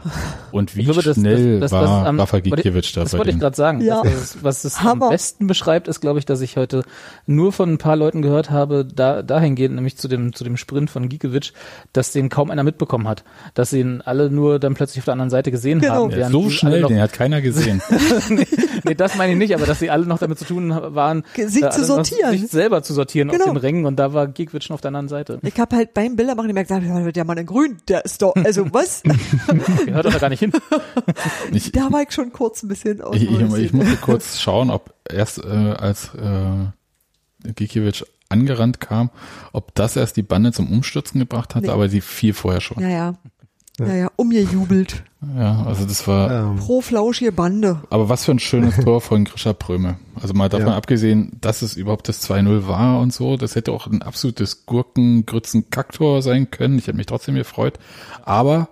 Und wie glaube, das- schnell das- das- war das am- Rafa wollte- Gikiewicz da Das wollte ich gerade sagen. Ja. Das, ist- was es am Hammer. besten beschreibt, ist, glaube ich, dass ich heute nur von ein paar Leuten gehört habe, da, dahingehend, nämlich zu dem, zu dem Sprint von Gikiewicz, dass den kaum einer mitbekommen hat. Dass sie ihn alle nur dann plötzlich auf der anderen Seite gesehen Genau. haben. Ja, so schnell, noch, den hat keiner gesehen. nee, das meine ich nicht, aber dass sie alle noch damit zu tun waren, Sich äh, zu sortieren. sich selber zu sortieren Genau. auf den Rängen und da war Gikiewicz schon auf der anderen Seite. Ich habe halt beim Bildermachen gemerkt, ja, der Mann in grün, der ist doch, also was? Gehört doch da gar nicht hin. Ich, da war ich schon kurz ein bisschen aus ich, ich, ich musste kurz schauen, ob erst äh, als äh, Gikiewicz angerannt kam, ob das erst die Bande zum Umstürzen gebracht hatte, Nee. aber die viel vorher schon. Ja, ja. Ja, ja, umgejubelt. Ja, also das war, ähm, Pro flauschige Bande. aber was für ein schönes Tor von Grisha Pröme. Also mal davon Ja. abgesehen, dass es überhaupt das 2-0 war und so, das hätte auch ein absolutes Gurken-Grützen-Kacktor sein können. Ich hätte mich trotzdem gefreut. Aber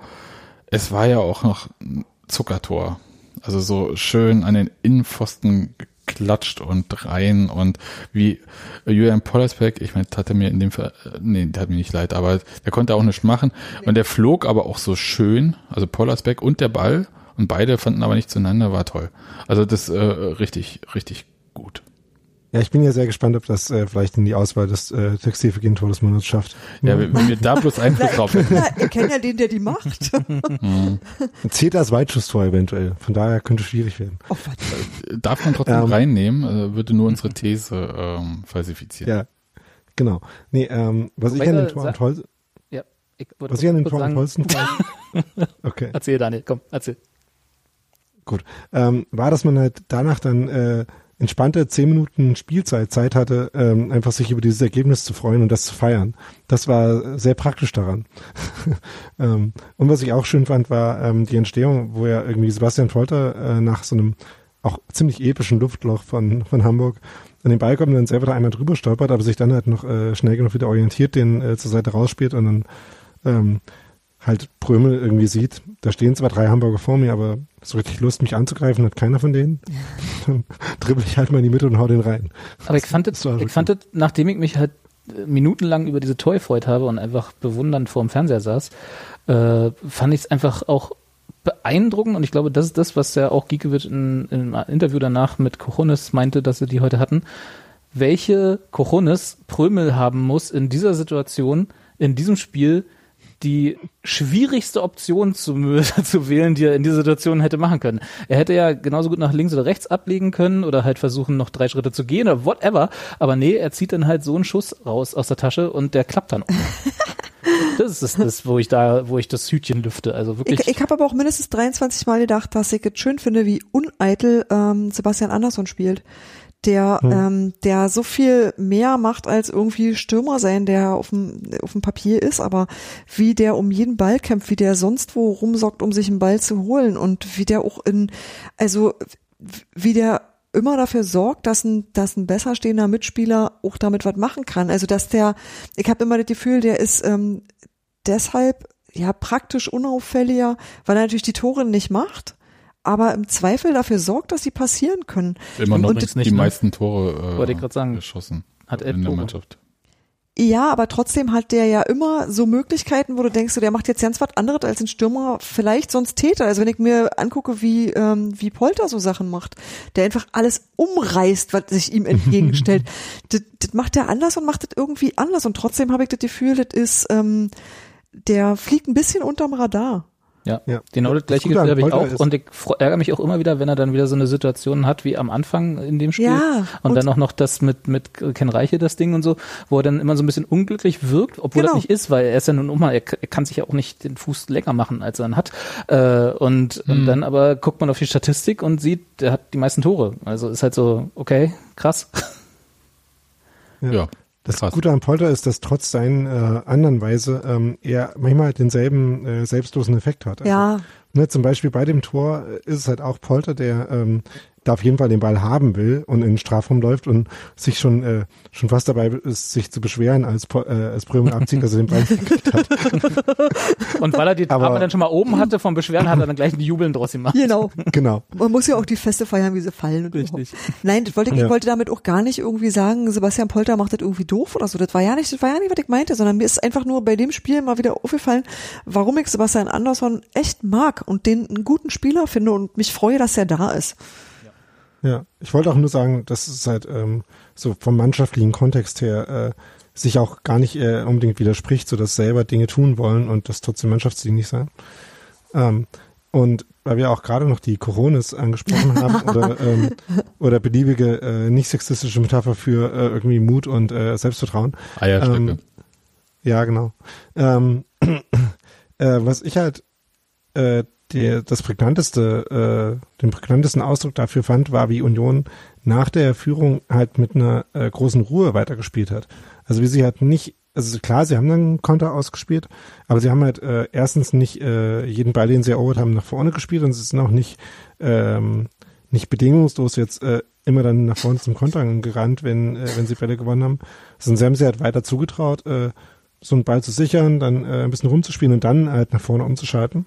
es war ja auch noch ein Zuckertor. Also so schön an den Innenpfosten geklatscht und rein und wie Julian Pollersbeck, ich meine, tat er mir in dem Fall, nee, der hat mir nicht leid, aber der konnte auch nichts machen und der flog aber auch so schön, also Pollersbeck und der Ball und beide fanden aber nicht zueinander, war toll. Also das äh, richtig, richtig gut. Ja, ich bin ja sehr gespannt, ob das äh, vielleicht in die Auswahl des äh, Textilvergehen Todesmonats schafft. Ja, wenn, wenn wir da bloß Einfluss drauf hätten. Ja, ihr kennt ja den, der die macht. Zählt als Weitschusstor eventuell. Von daher könnte es schwierig werden. Oh, was? Darf man trotzdem Ähm. reinnehmen, äh, würde nur unsere These ähm, falsifizieren. Ja, genau. Nee, ähm, was ich an den äh, Tor und Holz, Ja, ich wollte was ich an den kurz Tor Holzen fand, okay. Erzähl, Daniel, komm, erzähl. Gut. Ähm, war, dass man halt danach dann äh, entspannte zehn Minuten Spielzeit Zeit hatte, ähm, einfach sich über dieses Ergebnis zu freuen und das zu feiern. Das war sehr praktisch daran. ähm, und was ich auch schön fand, war ähm, die Entstehung, wo ja irgendwie Sebastian Folter äh, nach so einem auch ziemlich epischen Luftloch von, von Hamburg an den Ball kommt und dann selber da einmal drüber stolpert, aber sich dann halt noch äh, schnell genug wieder orientiert, den äh, zur Seite rausspielt und dann ähm, halt Prömel irgendwie sieht. Da stehen zwar drei Hamburger vor mir, aber so richtig Lust, mich anzugreifen, hat keiner von denen. Dann dribbel ich halt mal in die Mitte und hau den rein. Aber ich fand Das ich fand es, nachdem ich mich halt äh, minutenlang über diese Toy gefreut habe und einfach bewundernd vor dem Fernseher saß, äh, fand ich es einfach auch beeindruckend und ich glaube, das ist das, was ja auch Giekewitsch in, einem Interview danach mit Kochonis meinte, dass sie die heute hatten, welche Kochonis Prömel haben muss in dieser Situation, in diesem Spiel, die schwierigste Option zu, zu wählen, die er in dieser Situation hätte machen können. Er hätte ja genauso gut nach links oder rechts ablegen können oder halt versuchen, noch drei Schritte zu gehen oder whatever. Aber nee, er zieht dann halt so einen Schuss raus aus der Tasche und der klappt dann. das ist das, wo ich da, wo ich das Hütchen lüfte. Also wirklich. Ich, ich habe aber auch mindestens 23 Mal gedacht, dass ich es schön finde, wie uneitel ähm, Sebastian Andersson spielt. Der, ähm, der so viel mehr macht als irgendwie Stürmer sein, der auf dem, auf dem Papier ist, aber wie der um jeden Ball kämpft, wie der sonst wo rumsockt, um sich einen Ball zu holen und wie der auch in, also wie der immer dafür sorgt, dass ein, dass ein besser stehender Mitspieler auch damit was machen kann. Also dass der, ich habe immer das Gefühl, der ist ähm, deshalb ja praktisch unauffälliger, weil er natürlich die Tore nicht macht, aber im Zweifel dafür sorgt, dass sie passieren können. Immer noch Und die nicht, ne? meisten Tore äh, Wollte ich grad sagen. geschossen Hat elf in der Tore. Mannschaft. Ja, aber trotzdem hat der ja immer so Möglichkeiten, wo du denkst, so, der macht jetzt ganz was anderes als ein Stürmer vielleicht sonst Täter. Also wenn ich mir angucke, wie, ähm, wie Polter so Sachen macht, der einfach alles umreißt, was sich ihm entgegenstellt. das, das macht er anders und macht das irgendwie anders. Und trotzdem habe ich das Gefühl, das ist, ähm, der fliegt ein bisschen unterm Radar. Ja, Ja. genau das gleiche Gefühl habe ich auch. ist- und ich ärgere mich auch immer wieder, wenn er dann wieder so eine Situation hat wie am Anfang in dem Spiel. Ja, und, und- dann auch noch das mit mit Ken Reiche das Ding und so, wo er dann immer so ein bisschen unglücklich wirkt, obwohl Genau. das nicht ist, weil er ist ja nun auch mal, er, er kann sich ja auch nicht den Fuß länger machen, als er ihn hat. Äh, und, und dann aber guckt man auf die Statistik und sieht, der hat die meisten Tore, also ist halt so okay, krass. Ja, Das krass. Gute an Polter ist, dass trotz seinen äh, anderen Weise ähm, er manchmal denselben äh, selbstlosen Effekt hat. Also, Ja, Ne, zum Beispiel bei dem Tor äh, ist es halt auch Polter, der ähm, da auf jeden Fall den Ball haben will und in den Strafraum läuft und sich schon äh, schon fast dabei ist, sich zu beschweren, als, äh, als Prömel abzieht, dass er den Ball gekriegt hat. Und weil er die Aber- Arme dann schon mal oben hatte vom Beschweren, hat er dann gleich ein Jubeln draus gemacht. genau. Genau. Man muss ja auch die Feste feiern, wie sie fallen. Und Richtig. überhaupt. Nein, das wollte ich, ich Ja. wollte damit auch gar nicht irgendwie sagen, Sebastian Polter macht das irgendwie doof oder so. Das war ja nicht, das war ja nicht, was ich meinte, sondern mir ist einfach nur bei dem Spiel mal wieder aufgefallen, warum ich Sebastian Andersson echt mag und den einen guten Spieler finde und mich freue, dass er da ist. Ja, ich wollte auch nur sagen, dass es halt ähm, so vom mannschaftlichen Kontext her äh, sich auch gar nicht äh, unbedingt widerspricht, so dass selber Dinge tun wollen und das trotzdem mannschaftsdienlich sein. Ähm, und weil wir auch gerade noch die Coronas angesprochen haben oder, ähm, oder beliebige äh, nicht sexistische Metapher für äh, irgendwie Mut und äh, Selbstvertrauen. Eierstöcke. Ähm, Ja, genau. Ähm, äh, was ich halt äh, der, das prägnanteste, äh, den prägnantesten Ausdruck dafür fand, war, wie Union nach der Führung halt mit einer äh, großen Ruhe weitergespielt hat. Also wie sie halt nicht, also klar, sie haben dann Konter ausgespielt, aber sie haben halt äh, erstens nicht äh, jeden Ball, den sie erobert haben, nach vorne gespielt und sie sind auch nicht ähm, nicht bedingungslos jetzt äh, immer dann nach vorne zum Konter gerannt, wenn äh, wenn sie Bälle gewonnen haben. Sondern sie haben sie halt weiter zugetraut, äh, so einen Ball zu sichern, dann äh, ein bisschen rumzuspielen und dann halt nach vorne umzuschalten.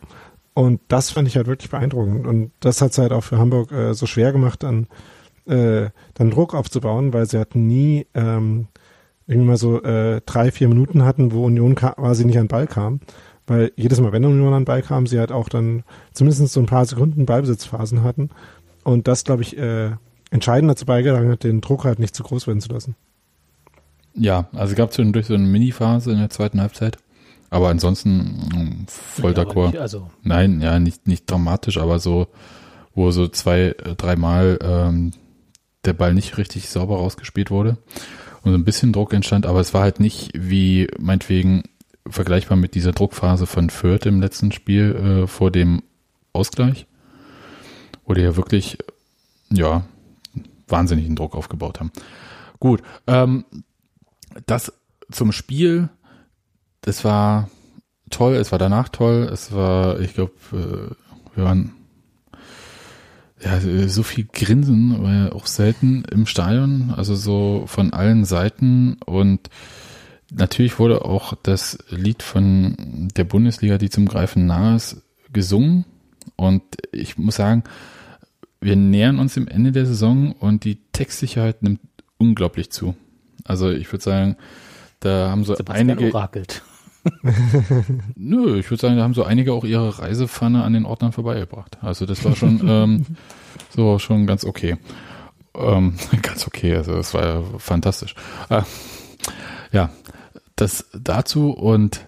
Und das fand ich halt wirklich beeindruckend. Und das hat es halt auch für Hamburg äh, so schwer gemacht, dann, äh, dann Druck aufzubauen, weil sie hatten nie ähm, irgendwie mal so äh, drei, vier Minuten hatten, wo Union quasi nicht an den Ball kam. Weil jedes Mal, wenn Union an den Ball kam, sie halt auch dann zumindest so ein paar Sekunden Ballbesitzphasen hatten. Und das, glaube ich, äh, entscheidend dazu beigetragen hat, den Druck halt nicht zu groß werden zu lassen. Ja, also es gab zwischendurch so eine Mini-Phase in der zweiten Halbzeit. Aber ansonsten voll ja, d'accord. Also. Nein, ja, nicht, nicht dramatisch, aber so, wo so zwei, äh, dreimal ähm, der Ball nicht richtig sauber rausgespielt wurde und so ein bisschen Druck entstand, aber es war halt nicht wie meinetwegen vergleichbar mit dieser Druckphase von Fürth im letzten Spiel äh, vor dem Ausgleich, wo die ja wirklich, ja, wahnsinnigen Druck aufgebaut haben. Gut, ähm, das zum Spiel, das war toll, es war danach toll, es war, ich glaube, äh, wir waren ja, so viel Grinsen war ja auch selten im Stadion, also so von allen Seiten und natürlich wurde auch das Lied von der Bundesliga, die zum Greifen nahe ist, gesungen und ich muss sagen, wir nähern uns dem Ende der Saison und die Textsicherheit nimmt unglaublich zu. Also ich würde sagen, da haben so Sebastian einige. Orakelt. Nö, ich würde sagen, da haben so einige auch ihre Reisepfanne an den Ordnern vorbeigebracht. Also das war schon ähm, so schon ganz okay. Ähm, ganz okay, also das war ja fantastisch. Äh, ja, das dazu und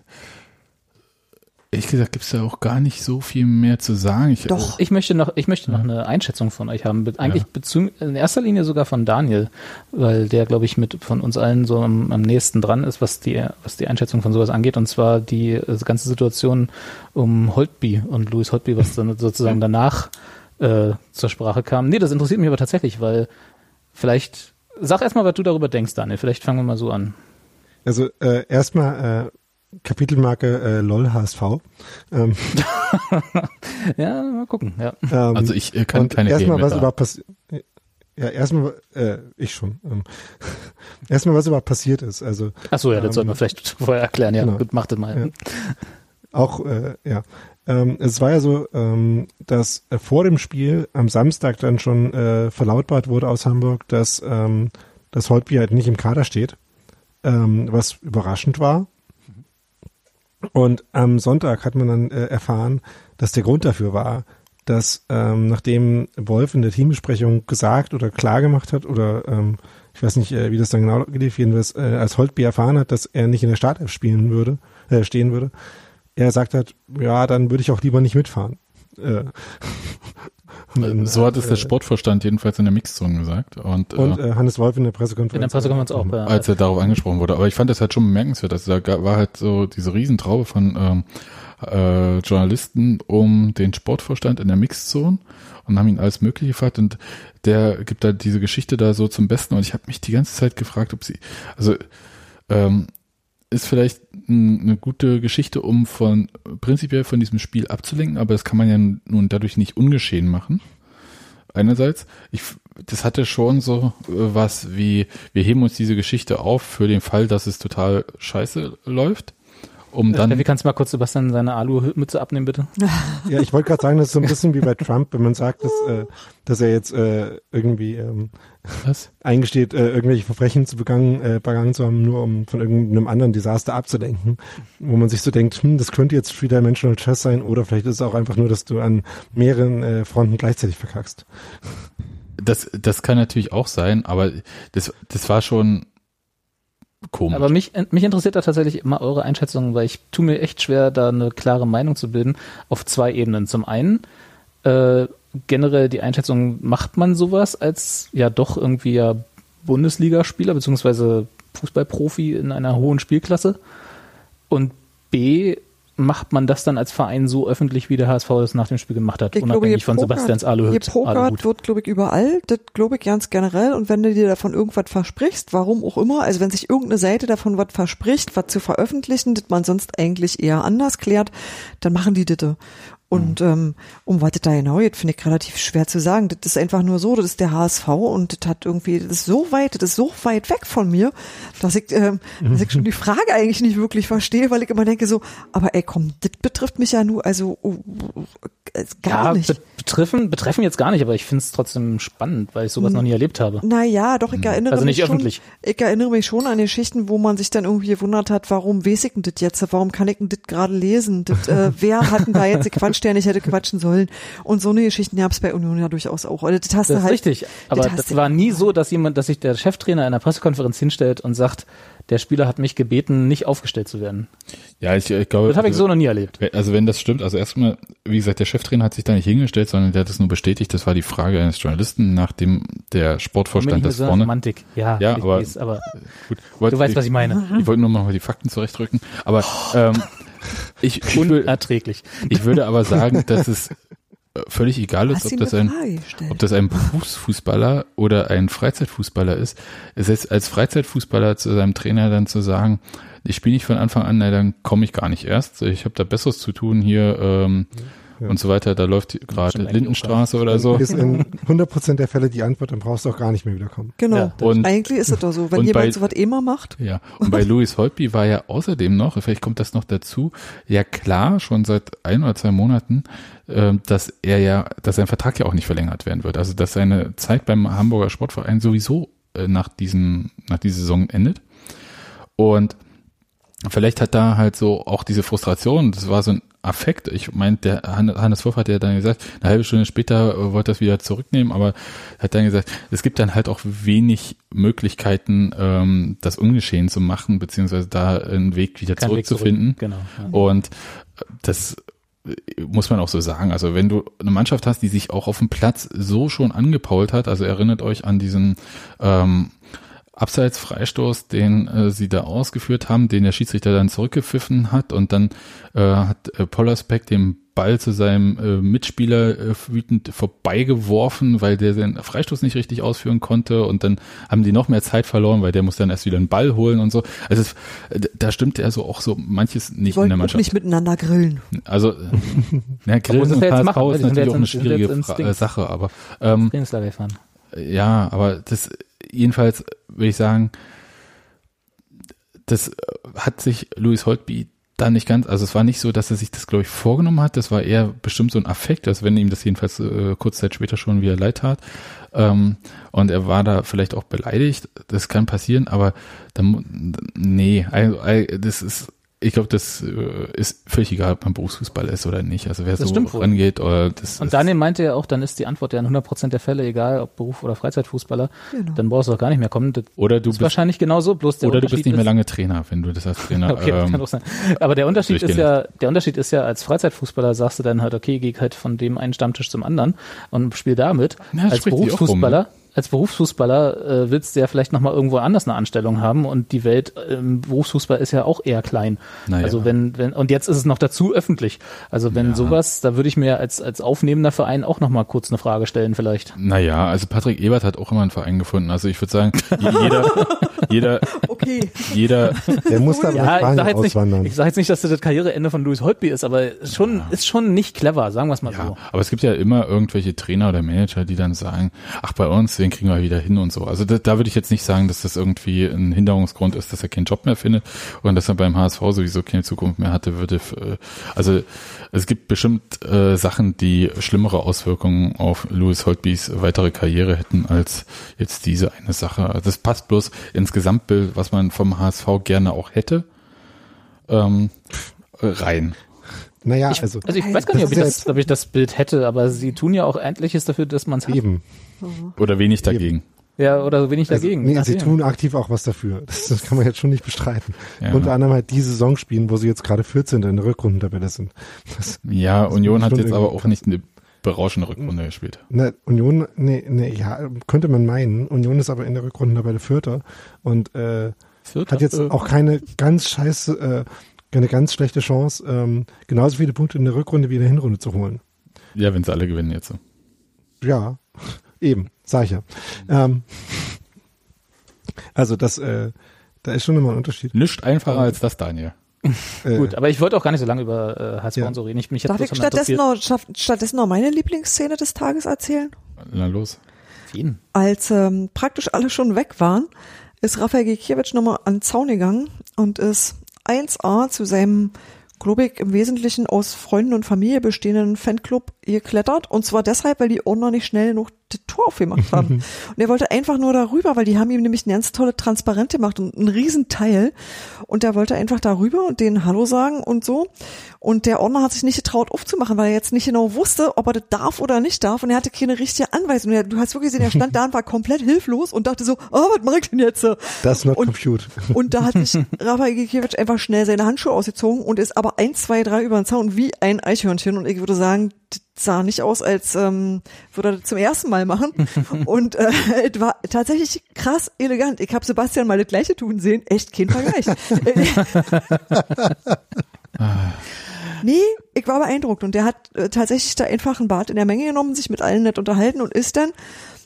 Ehrlich gesagt gibt es da auch gar nicht so viel mehr zu sagen. Ich, Doch, ich möchte noch, ich möchte noch eine Einschätzung von euch haben. Eigentlich ja. In erster Linie sogar von Daniel, weil der, glaube ich, mit von uns allen so am, am, nächsten dran ist, was die, was die Einschätzung von sowas angeht. Und zwar die äh, ganze Situation um Holtby und Louis Holtby, was dann sozusagen danach äh, zur Sprache kam. Nee, das interessiert mich aber tatsächlich, weil vielleicht, sag erstmal, was du darüber denkst, Daniel. Vielleicht fangen wir mal so an. Also äh, erstmal äh, Kapitelmarke äh, LOL HSV. Ähm, ja, mal gucken. Ja. Ähm, also ich äh, kann keine Erstmal was überhaupt passiert. Ja, erstmal, äh, ich schon. Ähm, erstmal, was überhaupt passiert ist. Also, Ach so, ja, das ähm, sollten wir vielleicht vorher erklären. Ja, genau. gut, macht das mal. Ja. Auch, äh, ja. Ähm, es war ja so, ähm, dass äh, vor dem Spiel am Samstag dann schon äh, verlautbart wurde aus Hamburg, dass ähm, das Holtby halt nicht im Kader steht, ähm, was überraschend war. Und am Sonntag hat man dann äh, erfahren, dass der Grund dafür war, dass ähm, nachdem Wolf in der Teambesprechung gesagt oder klar gemacht hat oder ähm, ich weiß nicht, äh, wie das dann genau gelief, jedenfalls äh, als Holtby erfahren hat, dass er nicht in der Startelf spielen würde, äh, stehen würde, er sagt hat, ja, dann würde ich auch lieber nicht mitfahren. Äh, so hat es der äh, Sportvorstand jedenfalls in der Mixzone gesagt. Und, und äh, Hannes Wolf in der Pressekonferenz. In der Pressekonferenz auch. Ja. Als er darauf angesprochen wurde. Aber ich fand das halt schon bemerkenswert. Also da war halt so diese Riesentraube von ähm, äh, Journalisten um den Sportvorstand in der Mixzone und haben ihn alles Mögliche gefragt und der gibt da diese Geschichte da so zum Besten und ich habe mich die ganze Zeit gefragt, ob sie, also ähm, ist vielleicht eine gute Geschichte, um von prinzipiell von diesem Spiel abzulenken, aber das kann man ja nun dadurch nicht ungeschehen machen. Einerseits, ich, das hatte schon so äh, was wie, wir heben uns diese Geschichte auf für den Fall, dass es total scheiße läuft um äh, dann. Wie kannst du mal kurz Sebastian seine Alu-Mütze abnehmen, bitte? Ja, ich wollte gerade sagen, das ist so ein bisschen wie bei Trump, wenn man sagt, dass, äh, dass er jetzt äh, irgendwie ähm, Was? eingesteht, äh, irgendwelche Verbrechen zu begangen, äh, begangen zu haben, nur um von irgendeinem anderen Desaster abzudenken, wo man sich so denkt, hm, das könnte jetzt wieder Dimensional Chess sein oder vielleicht ist es auch einfach nur, dass du an mehreren äh, Fronten gleichzeitig verkackst. Das, das kann natürlich auch sein, aber das, das war schon komisch. Aber mich, mich interessiert da tatsächlich immer eure Einschätzung, weil ich tue mir echt schwer, da eine klare Meinung zu bilden, auf zwei Ebenen. Zum einen, äh, generell die Einschätzung, macht man sowas als ja doch irgendwie ja Bundesligaspieler beziehungsweise Fußballprofi in einer hohen Spielklasse? Und B, macht man das dann als Verein so öffentlich, wie der HSV das nach dem Spiel gemacht hat, ich unabhängig glaube, von Sebastians Aluhut. Gepokert wird, glaube ich, überall. Das glaube ich ganz generell. Und wenn du dir davon irgendwas versprichst, warum auch immer, also wenn sich irgendeine Seite davon was verspricht, was zu veröffentlichen, das man sonst eigentlich eher anders klärt, dann machen die das. Und ähm, um was das da genau geht, finde ich relativ schwer zu sagen. Das ist einfach nur so, das ist der HSV und das hat irgendwie, das ist so weit, das ist so weit weg von mir, dass ich, ähm, dass ich schon die Frage eigentlich nicht wirklich verstehe, weil ich immer denke so, aber ey komm, das betrifft mich ja nur, also oh, oh, äh, gar ja, nicht. be- betreffen, betreffen jetzt gar nicht, aber ich finde es trotzdem spannend, weil ich sowas noch nie erlebt habe. Naja, doch, ich erinnere Also nicht mich schon, öffentlich. ich erinnere mich schon an Geschichten, wo man sich dann irgendwie gewundert hat, warum weiß ich denn das jetzt, warum kann ich denn das gerade lesen, das, äh, wer hat denn da jetzt gequatscht, der nicht hätte quatschen sollen und so eine Geschichten gab es bei Union ja durchaus auch. Oder das hast Das du ist halt, richtig, aber hast das du- war nie so, dass jemand, dass sich der Cheftrainer in einer Pressekonferenz hinstellt und sagt, der Spieler hat mich gebeten, nicht aufgestellt zu werden. Ja, ich, ich glaube. Das habe ich also- so noch nie erlebt. Also wenn das stimmt, also erstmal, wie gesagt, der Cheftrainer hat sich da nicht hingestellt, sondern der hat es nur bestätigt. Das war die Frage eines Journalisten, nachdem der Sportvorstand ich das so vorne. Romantik. Ja, Ja, ich aber- weiß, aber Gut, wollte- du weißt, was ich meine. Ich wollte nur mal die Fakten zurechtrücken. Aber ähm, ich, ich, Unerträglich. ich würde aber sagen, dass es äh, völlig egal ist, ob das ein ob das ein Berufsfußballer oder ein Freizeitfußballer ist. Es ist als Freizeitfußballer zu seinem Trainer dann zu sagen, ich spiele nicht von Anfang an, na, dann komme ich gar nicht erst. Ich habe da Besseres zu tun hier ähm, und so weiter. Da läuft gerade Lindenstraße oder so. Ist in 100% der Fälle die Antwort, dann brauchst du auch gar nicht mehr wiederkommen. Genau. Ja, Und- Eigentlich ist es doch so. Wenn jemand bei- sowas immer macht, Ja, und bei Louis Holtby war ja außerdem noch, vielleicht kommt das noch dazu, ja klar, schon seit ein oder zwei Monaten, ähm, dass er ja, dass sein Vertrag ja auch nicht verlängert werden wird. Also dass seine Zeit beim Hamburger Sportverein sowieso äh, nach diesem, nach dieser Saison endet. Und vielleicht hat da halt so auch diese Frustration, das war so ein Affekt. Ich meine, der Han- Hannes Wolf hat ja dann gesagt, eine halbe Stunde später äh, wollte er das wieder zurücknehmen, aber hat dann gesagt, es gibt dann halt auch wenig Möglichkeiten, ähm, das ungeschehen zu machen, beziehungsweise da einen Weg wieder Kein Weg zurückzufinden. zurück. Genau. Ja. Und äh, das äh, muss man auch so sagen. Also wenn du eine Mannschaft hast, die sich auch auf dem Platz so schon angepault hat, also erinnert euch an diesen ähm, Abseitsfreistoß, den äh, sie da ausgeführt haben, den der Schiedsrichter dann zurückgepfiffen hat und dann äh, hat äh, Pollersbeck den Ball zu seinem äh, Mitspieler äh, wütend vorbeigeworfen, weil der den Freistoß nicht richtig ausführen konnte und dann haben die noch mehr Zeit verloren, weil der muss dann erst wieder einen Ball holen und so. Also es, da stimmt ja so auch so manches nicht die in der Mannschaft. nicht miteinander grillen. Also, na, Grillen und HSV machen, ist natürlich jetzt auch eine schwierige Fra- Sache, aber ähm, ja, aber das jedenfalls würde ich sagen, das hat sich Louis Holtby da nicht ganz, also es war nicht so, dass er sich das, glaube ich, vorgenommen hat. Das war eher bestimmt so ein Affekt, dass wenn ihm das jedenfalls äh, kurze Zeit später schon wieder leid tat. Ähm, und er war da vielleicht auch beleidigt. Das kann passieren, aber dann, nee, also, äh, das ist, ich glaube, das äh, ist völlig egal, ob man Berufsfußballer ist oder nicht. Also wer Das so rangeht oder das Und ist, Daniel meinte ja auch, dann ist die Antwort ja in 100% der Fälle, egal ob Beruf oder Freizeitfußballer, Genau. dann brauchst du auch gar nicht mehr kommen. Das oder du ist bist wahrscheinlich genauso, bloß der oder du bist nicht mehr lange Trainer, wenn du das als Trainer Okay, das kann ähm, auch sein. Aber der Unterschied ist ja, der Unterschied ist ja, als Freizeitfußballer sagst du dann halt, okay, geh halt von dem einen Stammtisch zum anderen und spiel damit. Das als Berufsfußballer, als Berufsfußballer äh, willst du ja vielleicht nochmal irgendwo anders eine Anstellung haben und die Welt im Berufsfußball ist ja auch eher klein. Naja. Also wenn, wenn, und jetzt ist es noch dazu öffentlich. Also wenn Ja. sowas, da würde ich mir als, als aufnehmender Verein auch nochmal kurz eine Frage stellen vielleicht. Naja, also Patrick Ebert hat auch immer einen Verein gefunden. Also ich würde sagen, jeder, jeder, Okay. jeder, Der muss dann Ja, ich sage jetzt, nicht, ich sag jetzt nicht, dass das das Karriereende von Louis Holtby ist, aber ist schon, ist schon nicht clever, sagen wir es mal ja, so. aber es gibt ja immer irgendwelche Trainer oder Manager, die dann sagen, ach bei uns, den kriegen wir wieder hin und so. Also da, da würde ich jetzt nicht sagen, dass das irgendwie ein Hinderungsgrund ist, dass er keinen Job mehr findet und dass er beim HSV sowieso keine Zukunft mehr hatte, würde. äh, Also es gibt bestimmt äh, Sachen, die schlimmere Auswirkungen auf Louis Holtbys weitere Karriere hätten als jetzt diese eine Sache. Also Das passt bloß ins Gesamtbild, was man vom HSV gerne auch hätte, ähm, rein. Naja, Ich, also, also, ich weiß gar nicht, ob ich, das, ob ich das Bild hätte, aber sie tun ja auch Endliches dafür, dass man es hat. eben. Oder wenig dagegen. Ja, oder wenig Also, dagegen. nee, sie tun aktiv auch was dafür. Das, das kann man jetzt schon nicht bestreiten. Ja. Unter anderem halt die Saison spielen, wo sie jetzt gerade 14. in der Rückrundentabelle sind. Das, Ja, Union hat jetzt aber auch nicht eine berauschende Rückrunde gespielt. ne, Union, nee, nee, ja, könnte man meinen. Union ist aber in der Rückrundentabelle Vierter und äh, Vierter? hat jetzt Äh, auch keine ganz scheiße, äh, keine ganz schlechte Chance, ähm, genauso viele Punkte in der Rückrunde wie in der Hinrunde zu holen. Ja, wenn sie alle gewinnen jetzt. so. Ja, eben, sag ich ja. Ähm, also das, äh, da ist schon immer ein Unterschied. Nischt einfacher als das, Daniel. Äh, Gut, aber ich wollte auch gar nicht so lange über äh, HSV Ja. und so reden. Ich, mich Darf ich stattdessen noch, statt- stattdessen noch meine Lieblingsszene des Tages erzählen? Na los. Jeden. Als ähm, praktisch alle schon weg waren, ist Rafael Gikiewicz nochmal an den Zaun gegangen und ist 1A zu seinem, glaube ich, im Wesentlichen aus Freunden und Familie bestehenden Fanclub geklettert. Und zwar deshalb, weil die Ordner nicht schnell genug das Tor aufgemacht haben. und er wollte einfach nur darüber, weil die haben ihm nämlich eine ganz tolle Transparent gemacht und ein Riesenteil. Und er wollte einfach darüber und denen Hallo sagen und so. Und der Ordner hat sich nicht getraut aufzumachen, weil er jetzt nicht genau wusste, ob er das darf oder nicht darf. Und er hatte keine richtige Anweisung. Er- Du hast wirklich gesehen, er stand da und war komplett hilflos und dachte so, oh, was mache ich denn jetzt? Das not und- compute. Und da hat sich Rafael Gikiewicz einfach schnell seine Handschuhe ausgezogen und ist aber eins, zwei, drei über den Zaun wie ein Eichhörnchen. Und ich würde sagen, sah nicht aus, als ähm, würde er das zum ersten Mal machen. Und äh, es war tatsächlich krass elegant. Ich habe Sebastian mal das gleiche tun sehen. Echt kein Vergleich. Nee, ich war beeindruckt und der hat äh, tatsächlich da einfach einen Bart in der Menge genommen, sich mit allen nett unterhalten und ist dann,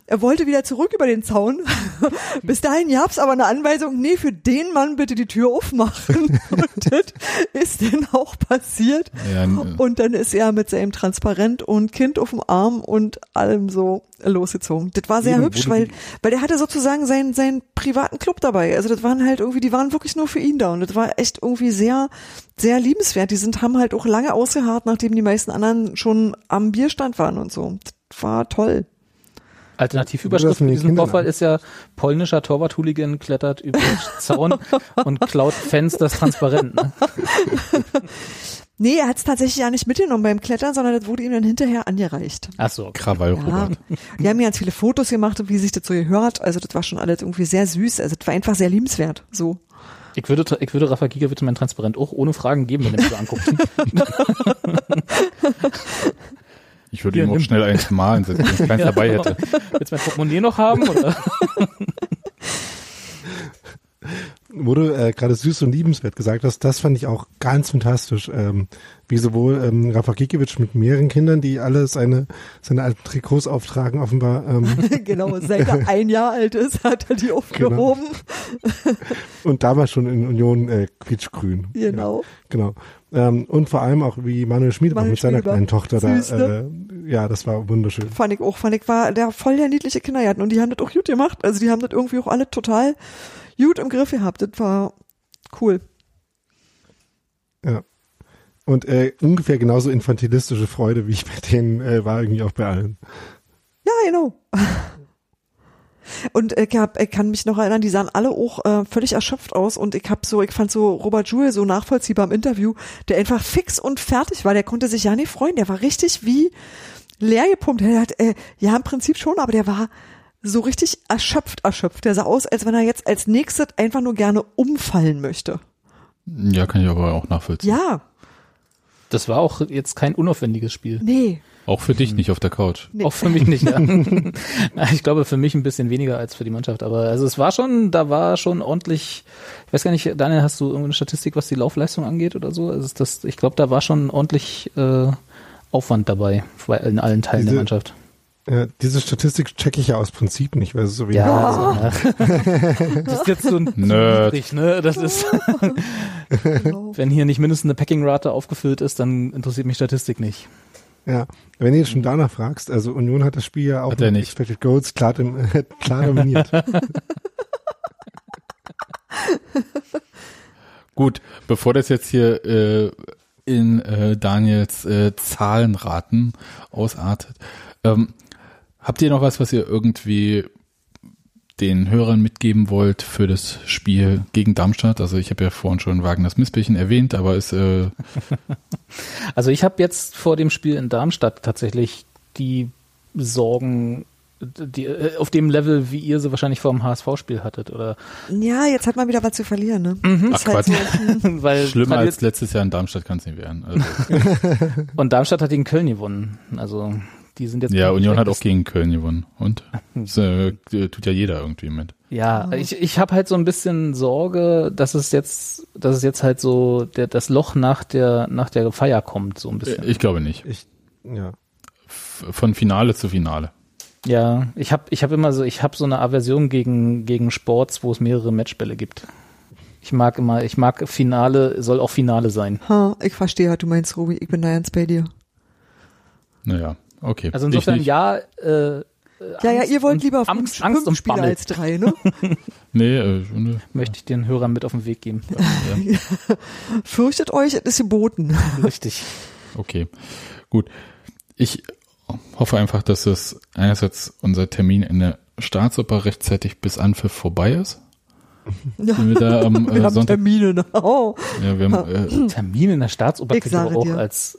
er wollte wieder zurück über den Zaun. Bis dahin gab's aber eine Anweisung, nee, für den Mann bitte die Tür aufmachen. und das ist dann auch passiert. Ja, n- Und dann ist er mit seinem Transparent und Kind auf dem Arm und allem so losgezogen. Das war sehr Eben, hübsch, weil, weil der hatte sozusagen seinen, seinen privaten Club dabei. Also das waren halt irgendwie, die waren wirklich nur für ihn da und das war echt irgendwie sehr, sehr liebenswert. Die sind, haben halt auch lange ausgeharrt, nachdem die meisten anderen schon am Bierstand waren und so. Das war toll. Alternativüberschrift für diesen Vorfall ist ja polnischer Torwart-Hooligan klettert über den Zaun und klaut Fans das Transparent. Ne? Nee, er hat es tatsächlich ja nicht mitgenommen beim Klettern, sondern das wurde ihm dann hinterher angereicht. Ach so. okay. Krawall, Ja, Robert. die haben ganz viele Fotos gemacht, wie sich das so gehört. Also das war schon alles irgendwie sehr süß. Also das war einfach sehr liebenswert. So. Ich würde, ich würde Rafa Giga mein Transparent auch ohne Fragen geben, wenn er mich so anguckt. Ich würde Hier, ihm auch nimm. schnell eins malen, wenn ich keins dabei hätte. Willst du mein Portemonnaie noch haben? Oder? Wo du äh, gerade süß und liebenswert gesagt hast, das fand ich auch ganz fantastisch. Ähm, wie sowohl ähm, Rafa Gikiewicz mit mehreren Kindern, die alle seine, seine alten Trikots auftragen, offenbar. Ähm, genau, seit er ein Jahr alt ist, hat er die aufgehoben. und damals schon in Union äh, quietschgrün. Genau. Ja, genau. Ähm, und vor allem auch wie Manuel Schmiedebach Manuel mit seiner kleinen Tochter Süß, da. ne? Äh, ja, das war wunderschön. Fand ich auch, fand ich, war der voll der niedliche Kindergarten und die haben das auch gut gemacht. Also die haben das irgendwie auch alle total gut im Griff gehabt. Das war cool. Ja. Und äh, ungefähr genauso infantilistische Freude, wie ich bei denen äh, war, irgendwie auch bei allen. Ja, genau. Und ich, hab, ich kann mich noch erinnern, die sahen alle auch äh, völlig erschöpft aus und ich hab so, ich fand so Robert Joule so nachvollziehbar im Interview, der einfach fix und fertig war, der konnte sich ja nicht freuen, der war richtig wie leer gepumpt. Der hat, äh, ja im Prinzip schon, aber der war so richtig erschöpft, erschöpft. Der sah aus, als wenn er jetzt als nächstes einfach nur gerne umfallen möchte. Ja, kann ich aber auch nachvollziehen. Ja, Das war auch jetzt kein unaufwendiges Spiel. nee. Auch für dich nicht auf der Couch. Nee. Auch für mich nicht, ja. Ich glaube, für mich ein bisschen weniger als für die Mannschaft. Aber also es war schon, da war schon ordentlich, ich weiß gar nicht, Daniel, hast du irgendeine Statistik, was die Laufleistung angeht oder so? Also ist das, ich glaube, da war schon ordentlich äh, Aufwand dabei bei- in allen Teilen der Diese- Mannschaft. Ja, diese Statistik checke ich ja aus Prinzip nicht, weil es so wenig Ja, also, ja. das ist jetzt so ein Nerd. niedrig, ne? Das ist, wenn hier nicht mindestens eine Packing-Rate aufgefüllt ist, dann interessiert mich Statistik nicht. Ja, wenn du jetzt schon danach fragst, also Union hat das Spiel ja auch Hat er mit nicht. Expected Goals klar, klar dominiert. Gut, bevor das jetzt hier äh, in äh, Daniels äh, Zahlenraten ausartet, ähm, habt ihr noch was, was ihr irgendwie den Hörern mitgeben wollt für das Spiel gegen Darmstadt? Also ich habe ja vorhin schon Wagners Missbärchen erwähnt, aber ist äh, Also ich habe jetzt vor dem Spiel in Darmstadt tatsächlich die Sorgen, die, äh, auf dem Level, wie ihr sie wahrscheinlich vor dem HSV-Spiel hattet, oder? Ja, jetzt hat man wieder was zu verlieren, ne? Mhm. Ist Ach, halt so, Weil schlimmer als letztes Jahr in Darmstadt kann es nicht werden. Also, und Darmstadt hat gegen Köln gewonnen. Also die sind jetzt ja, Union hat auch gegen Köln gewonnen und das äh, tut ja jeder irgendwie mit. Ja, ich, ich habe halt so ein bisschen Sorge, dass es jetzt, dass es jetzt halt so der, das Loch nach der nach der Feier kommt, so ein bisschen. Ich glaube nicht. Ich, ja. Von Finale zu Finale. Ja, ich habe ich hab immer so, ich habe so eine Aversion gegen gegen Sports, wo es mehrere Matchbälle gibt. Ich mag immer, ich mag Finale, soll auch Finale sein. Ha, ich verstehe, was du meinst, Robi. Ich bin da ganz bei dir. Naja, okay. Also insofern Ich nicht. ja, äh, Ja, ja, Angst ihr wollt und- lieber Angst- fünf, Angst fünf und Spieler als drei, ne? Nee, äh, ne, möchte ich den Hörern mit auf den Weg geben. ja, Fürchtet euch, es ist geboten. Richtig. okay. Gut. Ich hoffe einfach, dass es einerseits unser Termin in der Staatsoper rechtzeitig bis Anpfiff vorbei ist. Ja. Wenn wir da am Wir äh, haben Sonntag, Termine. Ne? Oh. ja, wir haben, äh, Termin in der Staatsoper auch dir. als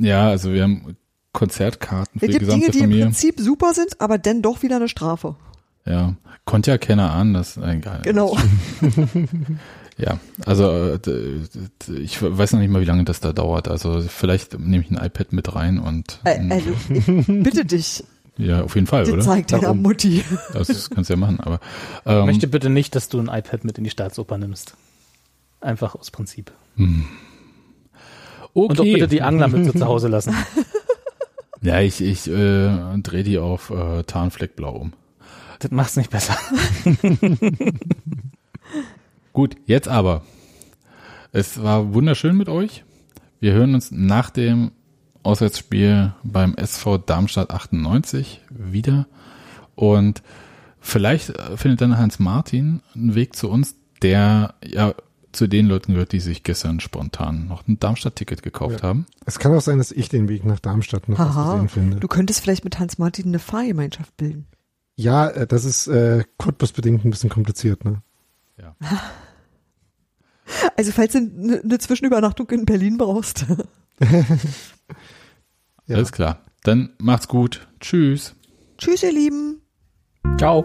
ja, also wir haben Konzertkarten für Es die gibt Dinge, gesamte die im. Prinzip super sind, aber dann doch wieder eine Strafe. Ja, konnte ja keiner ahnen, dass egal. Genau. Ja, also äh, ich weiß noch nicht mal, wie lange das da dauert. Also vielleicht nehme ich ein iPad mit rein und Äh, Also, ich bitte dich, ja, auf jeden Fall, das oder? zeigt deiner? Mutti. Also, das kannst du ja machen, aber Ich ähm, möchte bitte nicht, dass du ein iPad mit in die Staatsoper nimmst. Einfach aus Prinzip. okay. Und auch bitte die Anglermütze zu Hause lassen. ja, ich, ich äh, drehe die auf äh, Tarnfleckblau um. Das macht's nicht besser. Gut, jetzt aber. Es war wunderschön mit euch. Wir hören uns nach dem Auswärtsspiel beim SV Darmstadt 98 wieder. Und vielleicht äh, findet dann Hans Martin einen Weg zu uns, der ja zu den Leuten gehört, die sich gestern spontan noch ein Darmstadt-Ticket gekauft haben. Es kann auch sein, dass ich den Weg nach Darmstadt noch ausgesehen finde. du könntest vielleicht mit Hans-Martin eine Fahrgemeinschaft bilden. Ja, äh, das ist äh, Cottbus-bedingt ein bisschen kompliziert, ne? Ja. Also falls du eine eine Zwischenübernachtung in Berlin brauchst. Ja. Alles klar. Dann macht's gut. Tschüss. Tschüss, ihr Lieben. Ciao.